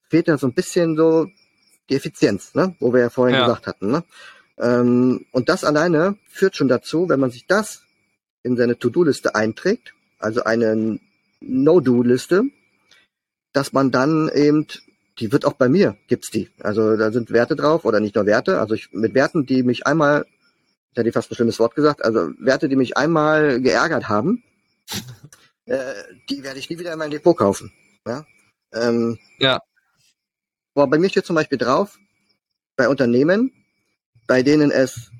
fehlt ja so ein bisschen so die Effizienz, ne? wo wir ja vorhin ja. gesagt hatten. Ne? Ähm, und das alleine führt schon dazu, wenn man sich das in seine To-Do-Liste einträgt, also eine No-Do-Liste, dass man dann eben, die wird auch bei mir, gibt's die. Also da sind Werte drauf oder nicht nur Werte, also ich, mit Werten, die mich einmal, ich hätte fast ein schlimmes Wort gesagt, also Werte, die mich einmal geärgert haben, <laughs> äh, die werde ich nie wieder in mein Depot kaufen. Ja. Ähm,
ja.
Aber bei mir steht zum Beispiel drauf, bei Unternehmen, bei denen es,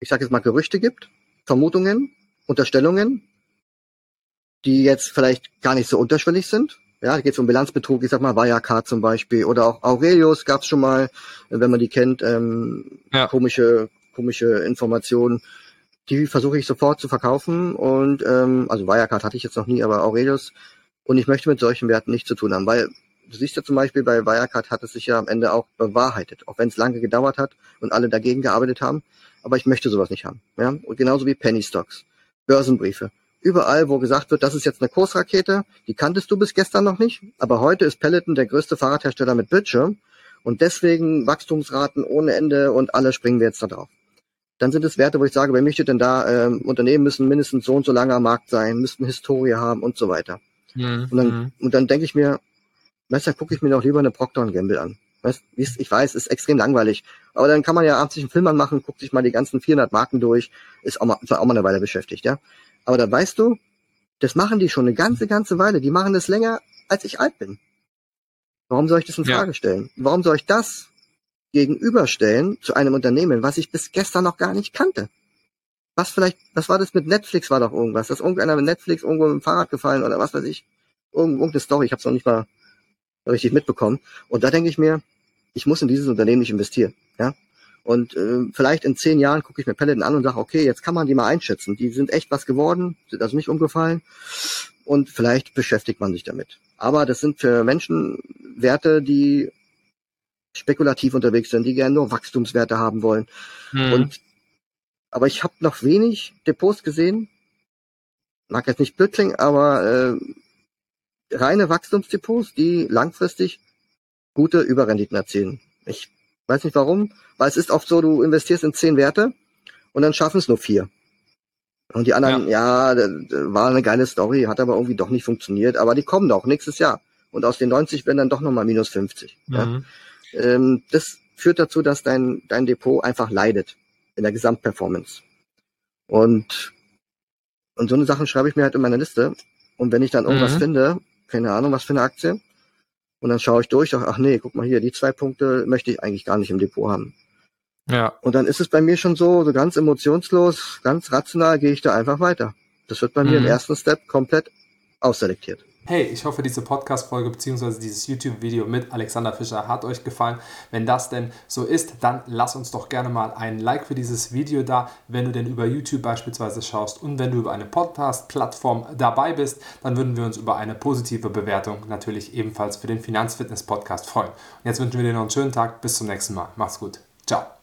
ich sage jetzt mal, Gerüchte gibt, Vermutungen, Unterstellungen, die jetzt vielleicht gar nicht so unterschwellig sind. Ja, da geht es um Bilanzbetrug, ich sag mal Wirecard zum Beispiel oder auch Aurelius gab es schon mal, wenn man die kennt, ähm, ja. komische komische Informationen. Die versuche ich sofort zu verkaufen und ähm, also Wirecard hatte ich jetzt noch nie, aber Aurelius und ich möchte mit solchen Werten nichts zu tun haben, weil du siehst ja zum Beispiel bei Wirecard hat es sich ja am Ende auch bewahrheitet, auch wenn es lange gedauert hat und alle dagegen gearbeitet haben. Aber ich möchte sowas nicht haben. Ja? Und genauso wie Penny Stocks, Börsenbriefe. Überall, wo gesagt wird, das ist jetzt eine Kursrakete, die kanntest du bis gestern noch nicht, aber heute ist Peloton der größte Fahrradhersteller mit Bildschirm und deswegen Wachstumsraten ohne Ende und alle springen wir jetzt da drauf. Dann sind es Werte, wo ich sage, wer möchte denn da, ähm, Unternehmen müssen mindestens so und so lange am Markt sein, müssten Historie haben und so weiter. Mhm. Und dann, mhm. und dann denke ich mir, Weißt du, gucke ich mir doch lieber eine Procter Gamble an. Weißt, ich weiß, ist extrem langweilig. Aber dann kann man ja abends sich einen Film anmachen, guckt sich mal die ganzen 400 Marken durch, ist auch mal, ist auch mal eine Weile beschäftigt, ja. Aber da weißt du, das machen die schon eine ganze, ganze Weile. Die machen das länger, als ich alt bin. Warum soll ich das in Frage ja. stellen? Warum soll ich das gegenüberstellen zu einem Unternehmen, was ich bis gestern noch gar nicht kannte? Was vielleicht, was war das mit Netflix war doch irgendwas, dass irgendeiner mit Netflix irgendwo mit dem Fahrrad gefallen oder was weiß ich. Irgendeine Story, ich hab's noch nicht mal richtig mitbekommen. Und da denke ich mir, ich muss in dieses Unternehmen nicht investieren. Ja? Und äh, vielleicht in zehn Jahren gucke ich mir Peloton an und sage, okay, jetzt kann man die mal einschätzen. Die sind echt was geworden, sind also nicht umgefallen. Und vielleicht beschäftigt man sich damit. Aber das sind für Menschen Werte, die spekulativ unterwegs sind, die gerne nur Wachstumswerte haben wollen. Mhm. Und aber ich habe noch wenig Depots gesehen. Mag jetzt nicht blöd klingen, aber äh, reine Wachstumsdepots, die langfristig gute Überrenditen erzielen. Ich weiß nicht warum, weil es ist oft so, du investierst in zehn Werte und dann schaffen es nur vier. Und die anderen, ja, ja war eine geile Story, hat aber irgendwie doch nicht funktioniert, aber die kommen doch nächstes Jahr. Und aus den 90 werden dann doch nochmal minus 50. Mhm. Ja. Ähm, das führt dazu, dass dein, dein Depot einfach leidet in der Gesamtperformance. Und, und so eine Sachen schreibe ich mir halt in meine Liste. Und wenn ich dann irgendwas mhm. finde, keine Ahnung, was für eine Aktie. Und dann schaue ich durch, ach, ach nee, guck mal hier, die zwei Punkte möchte ich eigentlich gar nicht im Depot haben. Ja. Und dann ist es bei mir schon so, so ganz emotionslos, ganz rational gehe ich da einfach weiter. Das wird bei mhm. mir im ersten Step komplett ausselektiert.
Hey, ich hoffe, diese Podcast-Folge bzw. dieses YouTube-Video mit Alexander Fischer hat euch gefallen. Wenn das denn so ist, dann lass uns doch gerne mal ein Like für dieses Video da, wenn du denn über YouTube beispielsweise schaust und wenn du über eine Podcast-Plattform dabei bist, dann würden wir uns über eine positive Bewertung natürlich ebenfalls für den Finanzfitness-Podcast freuen. Und jetzt wünschen wir dir noch einen schönen Tag. Bis zum nächsten Mal. Mach's gut. Ciao.